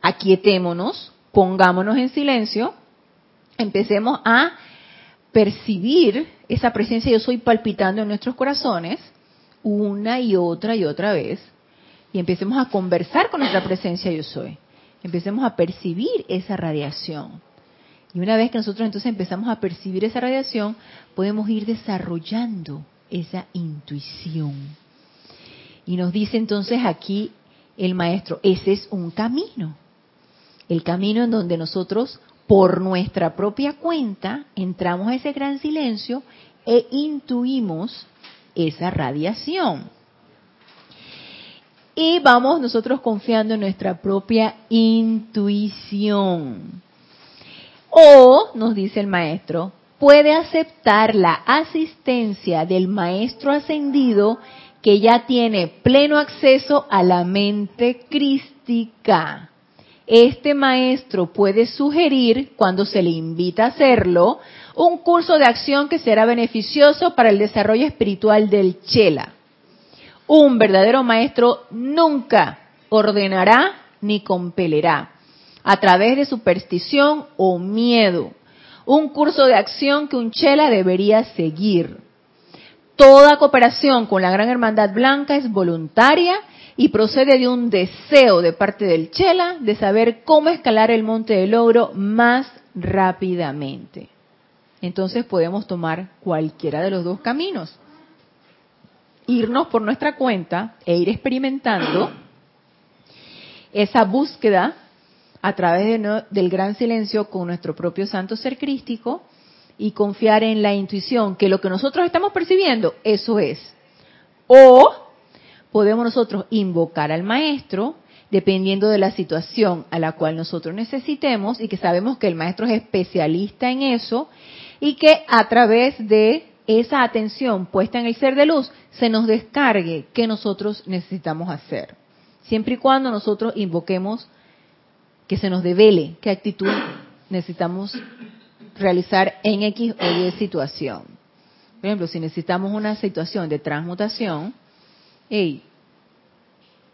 aquietémonos, pongámonos en silencio, empecemos a percibir esa presencia yo soy palpitando en nuestros corazones una y otra y otra vez y empecemos a conversar con nuestra presencia yo soy. Empecemos a percibir esa radiación. Y una vez que nosotros entonces empezamos a percibir esa radiación, podemos ir desarrollando esa intuición. Y nos dice entonces aquí el maestro, ese es un camino. El camino en donde nosotros por nuestra propia cuenta entramos a ese gran silencio e intuimos esa radiación. Y vamos nosotros confiando en nuestra propia intuición. O, nos dice el maestro, puede aceptar la asistencia del maestro ascendido que ya tiene pleno acceso a la mente crística. Este maestro puede sugerir, cuando se le invita a hacerlo, un curso de acción que será beneficioso para el desarrollo espiritual del Chela. Un verdadero maestro nunca ordenará ni compelerá a través de superstición o miedo. Un curso de acción que un Chela debería seguir. Toda cooperación con la Gran Hermandad Blanca es voluntaria y procede de un deseo de parte del Chela de saber cómo escalar el monte del logro más rápidamente. Entonces podemos tomar cualquiera de los dos caminos. Irnos por nuestra cuenta e ir experimentando *clears throat* esa búsqueda a través del gran silencio con nuestro propio santo ser crístico y confiar en la intuición, que lo que nosotros estamos percibiendo, eso es. O podemos nosotros invocar al maestro dependiendo de la situación a la cual nosotros necesitemos y que sabemos que el maestro es especialista en eso y que a través de esa atención puesta en el ser de luz se nos descargue qué nosotros necesitamos hacer. Siempre y cuando nosotros invoquemos que se nos devele qué actitud necesitamos realizar en X o Y situación. Por ejemplo, si necesitamos una situación de transmutación, hey,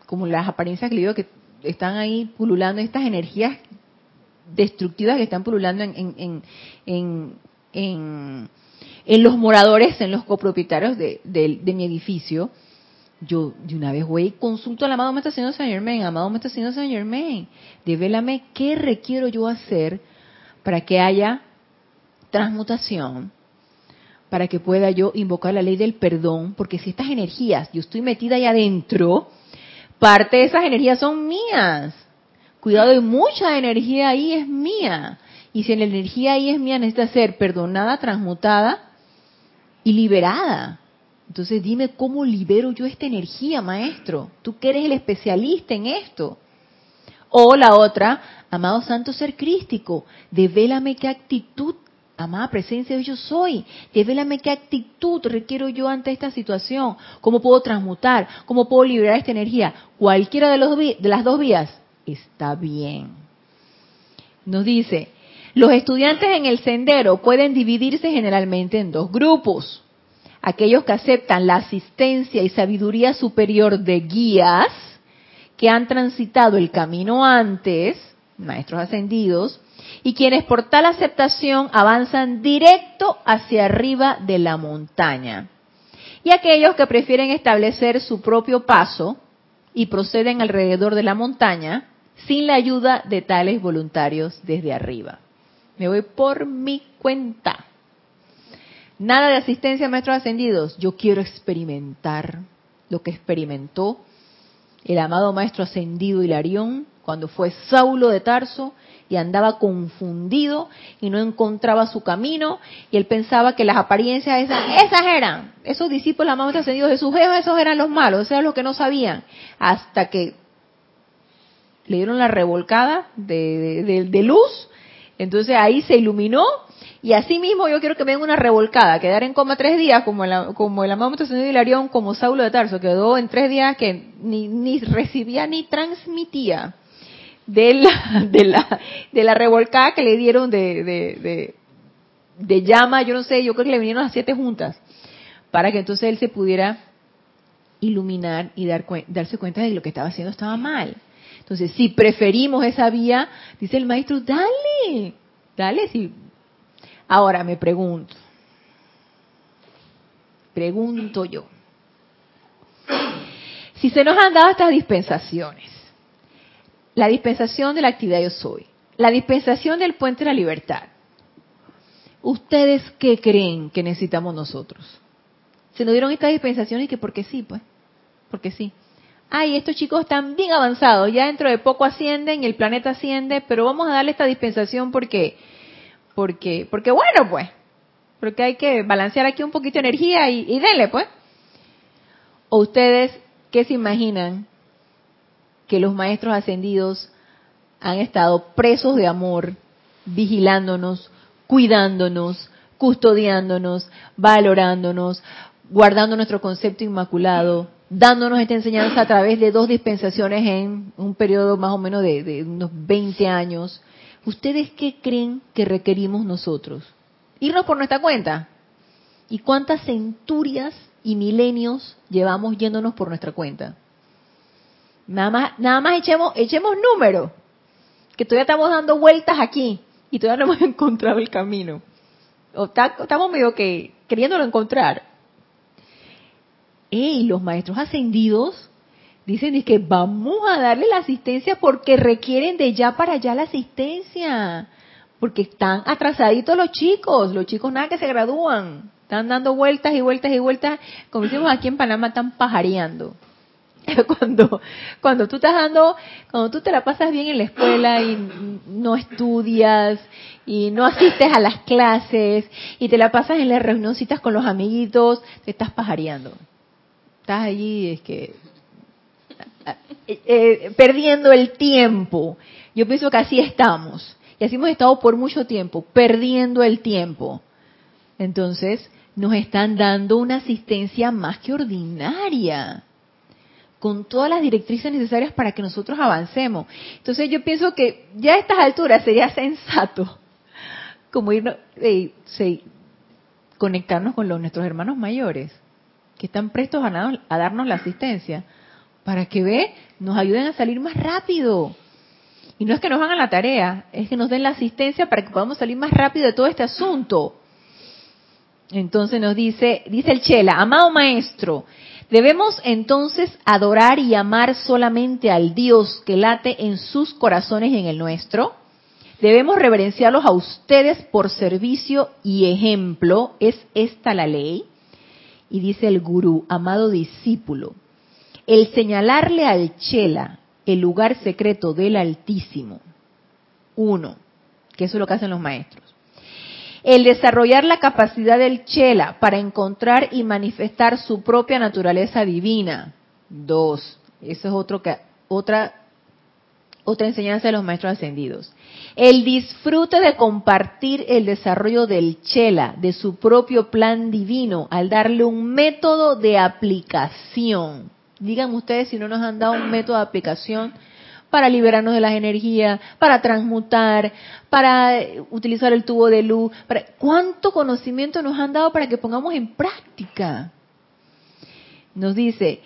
como las apariencias que le digo que están ahí pululando, estas energías destructivas que están pululando en, en, en, los moradores, en los copropietarios de, mi edificio, yo de una vez voy y consulto al amado Maestro Señor Saint Germain, amado Maestro Señor Saint Germain, devélame qué requiero yo hacer para que haya transmutación, para que pueda yo invocar la ley del perdón, porque si estas energías, yo estoy metida ahí adentro, parte de esas energías son mías. Cuidado, y mucha energía ahí es mía. Y si la energía ahí es mía, necesita ser perdonada, transmutada y liberada. Entonces dime cómo libero yo esta energía, maestro. Tú que eres el especialista en esto. O la otra, amado santo ser crístico, devélame qué actitud, amada presencia de yo soy, devélame qué actitud requiero yo ante esta situación, cómo puedo transmutar, cómo puedo liberar esta energía. Cualquiera de, los, de las dos vías está bien. Nos dice, los estudiantes en el sendero pueden dividirse generalmente en dos grupos. Aquellos que aceptan la asistencia y sabiduría superior de guías que han transitado el camino antes, maestros ascendidos, y quienes por tal aceptación avanzan directo hacia arriba de la montaña. Y aquellos que prefieren establecer su propio paso y proceden alrededor de la montaña sin la ayuda de tales voluntarios desde arriba. Me voy por mi cuenta. Nada de asistencia a maestros ascendidos. Yo quiero experimentar lo que experimentó el amado maestro ascendido Hilarión cuando fue Saulo de Tarso y andaba confundido y no encontraba su camino. Y él pensaba que las apariencias esas, esas eran, esos discípulos amados ascendidos de sus jefes, esos eran los malos, esos eran los que no sabían, hasta que le dieron la revolcada de, luz. Entonces ahí se iluminó. Y así mismo yo quiero que me den una revolcada, quedar en coma tres días como, el, como el amado de Hilarión, como Saulo de Tarso, quedó en tres días que ni, ni recibía ni transmitía de la, *laughs* de la, de la revolcada que le dieron de, de, de, llama, yo no sé, yo creo que le vinieron las siete juntas, para que entonces él se pudiera iluminar y dar, darse cuenta de que lo que estaba haciendo estaba mal. Entonces, si preferimos esa vía, dice el maestro, dale, dale. Sí. Ahora me pregunto, pregunto yo, si se nos han dado estas dispensaciones, la dispensación de la actividad yo soy, la dispensación del puente de la libertad, ¿ustedes qué creen que necesitamos nosotros? Se nos dieron estas dispensaciones y que porque sí, pues, porque sí ay, estos chicos están bien avanzados, ya dentro de poco ascienden, el planeta asciende, pero vamos a darle esta dispensación porque, porque, porque bueno, pues, porque hay que balancear aquí un poquito de energía y, y denle, pues. ¿O ustedes qué se imaginan que los maestros ascendidos han estado presos de amor, vigilándonos, cuidándonos, custodiándonos, valorándonos, guardando nuestro concepto inmaculado, dándonos esta enseñanza a través de dos dispensaciones en un periodo más o menos de, de unos 20 años. ¿Ustedes qué creen que requerimos nosotros? Irnos por nuestra cuenta. ¿Y cuántas centurias y milenios llevamos yéndonos por nuestra cuenta? Nada más, nada más echemos, echemos números, que todavía estamos dando vueltas aquí y todavía no *laughs* hemos encontrado el camino. O estamos medio que queriéndolo encontrar. Y los maestros ascendidos dicen que vamos a darle la asistencia porque requieren de ya para allá la asistencia. Porque están atrasaditos los chicos, los chicos nada que se gradúan. Están dando vueltas y vueltas y vueltas, como decimos aquí en Panamá, están pajareando. *laughs* Cuando, cuando tú estás dando, cuando tú te la pasas bien en la escuela y no estudias y no asistes a las clases y te la pasas en las reunioncitas con los amiguitos, te estás pajareando. Estás allí, es que eh, eh, perdiendo el tiempo. Yo pienso que así estamos. Y así hemos estado por mucho tiempo, perdiendo el tiempo. Entonces, nos están dando una asistencia más que ordinaria, con todas las directrices necesarias para que nosotros avancemos. Entonces yo pienso que ya a estas alturas sería sensato *laughs* como ir, conectarnos con los, nuestros hermanos mayores, que están prestos a, a darnos la asistencia, para que ve, nos ayuden a salir más rápido. Y no es que nos hagan la tarea, es que nos den la asistencia para que podamos salir más rápido de todo este asunto. Entonces nos dice, dice el Chela, amado maestro, debemos entonces adorar y amar solamente al Dios que late en sus corazones y en el nuestro. Debemos reverenciarlos a ustedes por servicio y ejemplo. ¿Es esta la ley? Y dice el gurú, amado discípulo, el señalarle al Chela el lugar secreto del Altísimo. Uno, que eso es lo que hacen los maestros el desarrollar la capacidad del chela para encontrar y manifestar su propia naturaleza divina. Dos, eso es otro que, otra, otra enseñanza de los maestros ascendidos. El disfrute de compartir el desarrollo del chela, de su propio plan divino, al darle un método de aplicación. Digan ustedes si no nos han dado un método de aplicación para liberarnos de las energías, para transmutar, para utilizar el tubo de luz. Para... ¿Cuánto conocimiento nos han dado para que pongamos en práctica? Nos dice,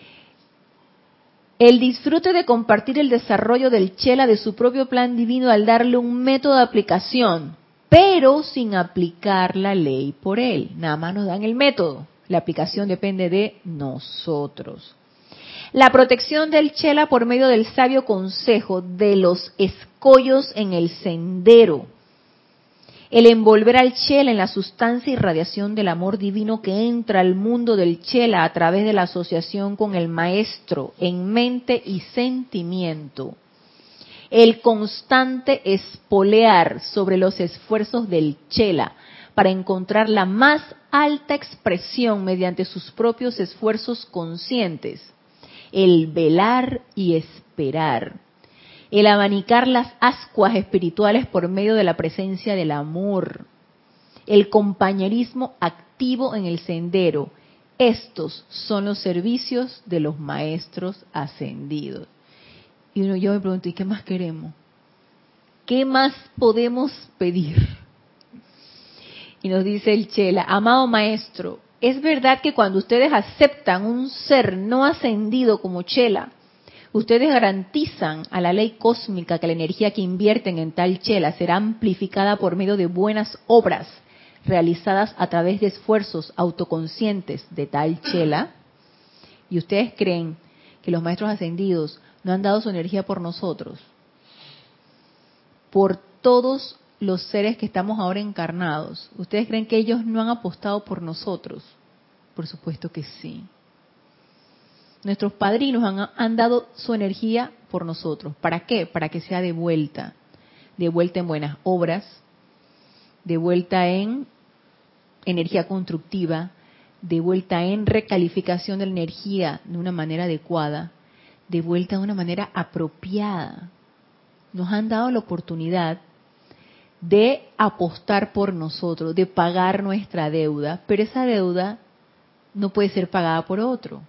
el disfrute de compartir el desarrollo del Chela de su propio plan divino al darle un método de aplicación, pero sin aplicar la ley por él. Nada más nos dan el método. La aplicación depende de nosotros. La protección del chela por medio del sabio consejo de los escollos en el sendero. El envolver al chela en la sustancia y radiación del amor divino que entra al mundo del chela a través de la asociación con el maestro en mente y sentimiento. El constante espolear sobre los esfuerzos del chela para encontrar la más alta expresión mediante sus propios esfuerzos conscientes el velar y esperar, el abanicar las ascuas espirituales por medio de la presencia del amor, el compañerismo activo en el sendero. Estos son los servicios de los maestros ascendidos. Y uno, yo me pregunto, ¿y qué más queremos? ¿Qué más podemos pedir? Y nos dice el Chela, amado maestro, es verdad que cuando ustedes aceptan un ser no ascendido como chela, ustedes garantizan a la ley cósmica que la energía que invierten en tal chela será amplificada por medio de buenas obras realizadas a través de esfuerzos autoconscientes de tal chela. Y ustedes creen que los maestros ascendidos no han dado su energía por nosotros, por todos los seres que estamos ahora encarnados, ¿ustedes creen que ellos no han apostado por nosotros? Por supuesto que sí. Nuestros padrinos han, han, dado su energía por nosotros. ¿Para qué? Para que sea de vuelta. De vuelta en buenas obras, de vuelta en energía constructiva, de vuelta en recalificación de la energía de una manera adecuada, de vuelta de una manera apropiada. Nos han dado la oportunidad de apostar por nosotros, de pagar nuestra deuda, pero esa deuda no puede ser pagada por otro.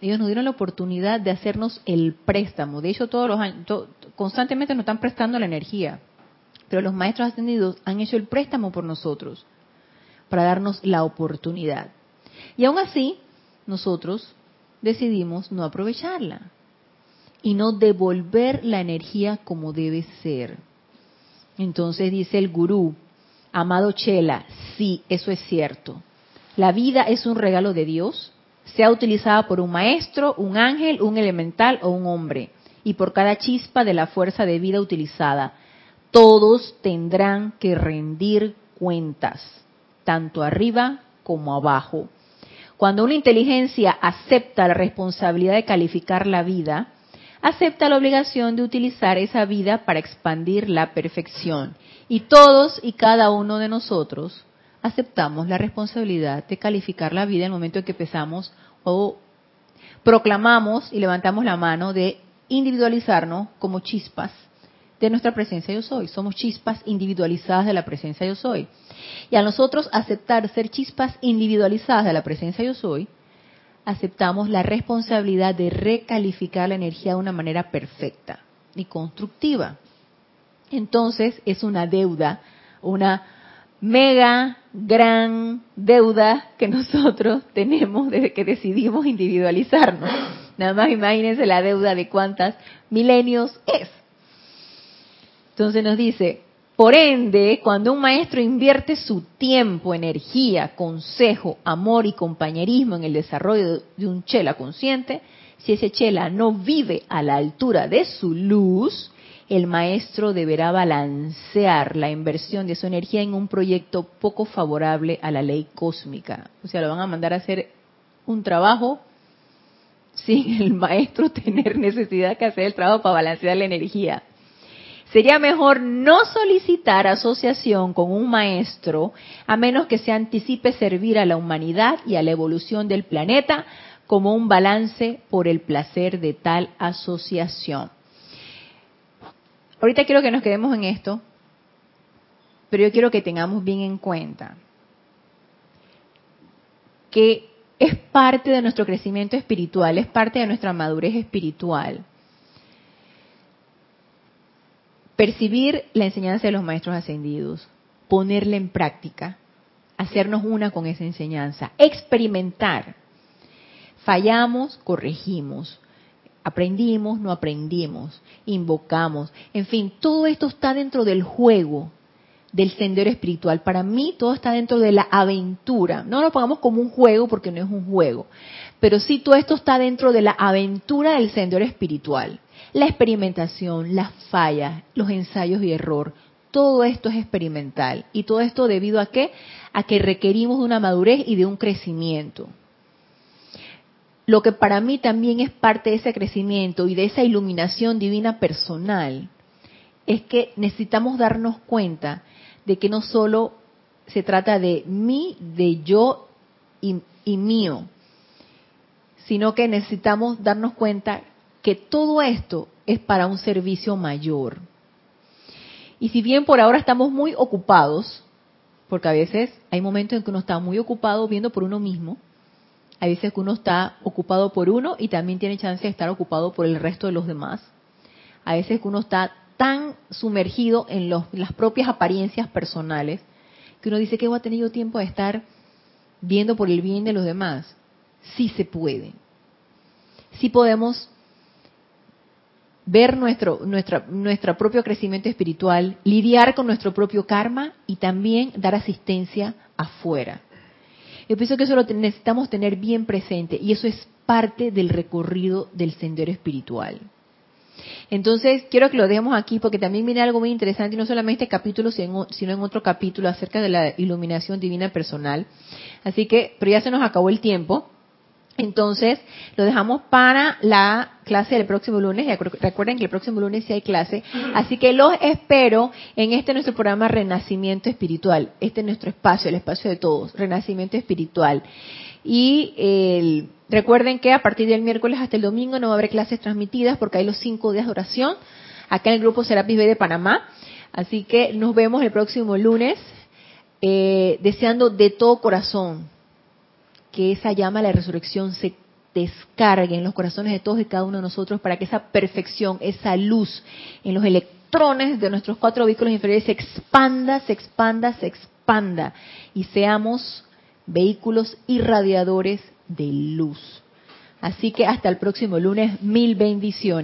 Ellos nos dieron la oportunidad de hacernos el préstamo. De hecho, todos los años, constantemente nos están prestando la energía. Pero los maestros ascendidos han hecho el préstamo por nosotros para darnos la oportunidad. Y aún así, nosotros decidimos no aprovecharla y no devolver la energía como debe ser. Entonces dice el gurú, amado Chela, sí, eso es cierto. La vida es un regalo de Dios, sea utilizada por un maestro, un ángel, un elemental o un hombre, y por cada chispa de la fuerza de vida utilizada. Todos tendrán que rendir cuentas, tanto arriba como abajo. Cuando una inteligencia acepta la responsabilidad de calificar la vida, acepta la obligación de utilizar esa vida para expandir la perfección. Y todos y cada uno de nosotros aceptamos la responsabilidad de calificar la vida en el momento en que empezamos o proclamamos y levantamos la mano de individualizarnos como chispas de nuestra presencia yo soy. Somos chispas individualizadas de la presencia yo soy. Y a nosotros aceptar ser chispas individualizadas de la presencia yo soy, aceptamos la responsabilidad de recalificar la energía de una manera perfecta y constructiva. Entonces es una deuda, una mega gran deuda que nosotros *laughs* tenemos desde que decidimos individualizarnos. Nada más imagínense la deuda de cuántas milenios es. Entonces nos dice, por ende, cuando un maestro invierte su tiempo, energía, consejo, amor y compañerismo en el desarrollo de un chela consciente, si ese chela no vive a la altura de su luz, el maestro deberá balancear la inversión de su energía en un proyecto poco favorable a la ley cósmica. O sea, lo van a mandar a hacer un trabajo sin el maestro *laughs* tener necesidad de hacer el trabajo para balancear la energía. Sería mejor no solicitar asociación con un maestro a menos que se anticipe servir a la humanidad y a la evolución del planeta como un balance por el placer de tal asociación. Ahorita quiero que nos quedemos en esto, pero yo quiero que tengamos bien en cuenta que es parte de nuestro crecimiento espiritual, es parte de nuestra madurez espiritual percibir la enseñanza de los maestros ascendidos, ponerla en práctica, hacernos una con esa enseñanza, experimentar. Fallamos, corregimos. Aprendimos, no aprendimos, invocamos. En fin, todo esto está dentro del juego del sendero espiritual. Para mí todo está dentro de la aventura. No lo pongamos como un juego porque no es un juego. Pero sí todo esto está dentro de la aventura del sendero espiritual la experimentación, las fallas, los ensayos y error, todo esto es experimental. ¿Y todo esto debido a qué? A que requerimos de una madurez y de un crecimiento. Lo que para mí también es parte de ese crecimiento y de esa iluminación divina personal es que necesitamos darnos cuenta de que no solo se trata de mí, de yo y, y mío, sino que necesitamos darnos cuenta que todo esto es para un servicio mayor. Y si bien por ahora estamos muy ocupados, porque a veces hay momentos en que uno está muy ocupado viendo por uno mismo, hay veces que uno está ocupado por uno y también tiene chance de estar ocupado por el resto de los demás. A veces que uno está tan sumergido en las propias apariencias personales que uno dice que no ha tenido tiempo de estar viendo por el bien de los demás. Sí se puede. Sí podemos ver nuestro nuestra, nuestro propio crecimiento espiritual, lidiar con nuestro propio karma y también dar asistencia afuera. Yo pienso que eso lo necesitamos tener bien presente y eso es parte del recorrido del sendero espiritual. Entonces, quiero que lo dejemos aquí porque también viene algo muy interesante, y no solamente este capítulo, sino en otro capítulo acerca de la iluminación divina personal. Así que, pero ya se nos acabó el tiempo. Entonces, lo dejamos para la clase del próximo lunes. Recuerden que el próximo lunes sí hay clase. Así que los espero en este nuestro programa Renacimiento Espiritual. Este es nuestro espacio, el espacio de todos, Renacimiento Espiritual. Y recuerden que a partir del miércoles hasta el domingo no va a haber clases transmitidas porque hay los cinco días de oración acá en el grupo Serapis B de Panamá. Así que nos vemos el próximo lunes, eh, deseando de todo corazón que esa llama de la resurrección se descargue en los corazones de todos y cada uno de nosotros para que esa perfección, esa luz en los electrones de nuestros cuatro vehículos inferiores se expanda, se expanda, se expanda y seamos vehículos irradiadores de luz. Así que hasta el próximo lunes, mil bendiciones.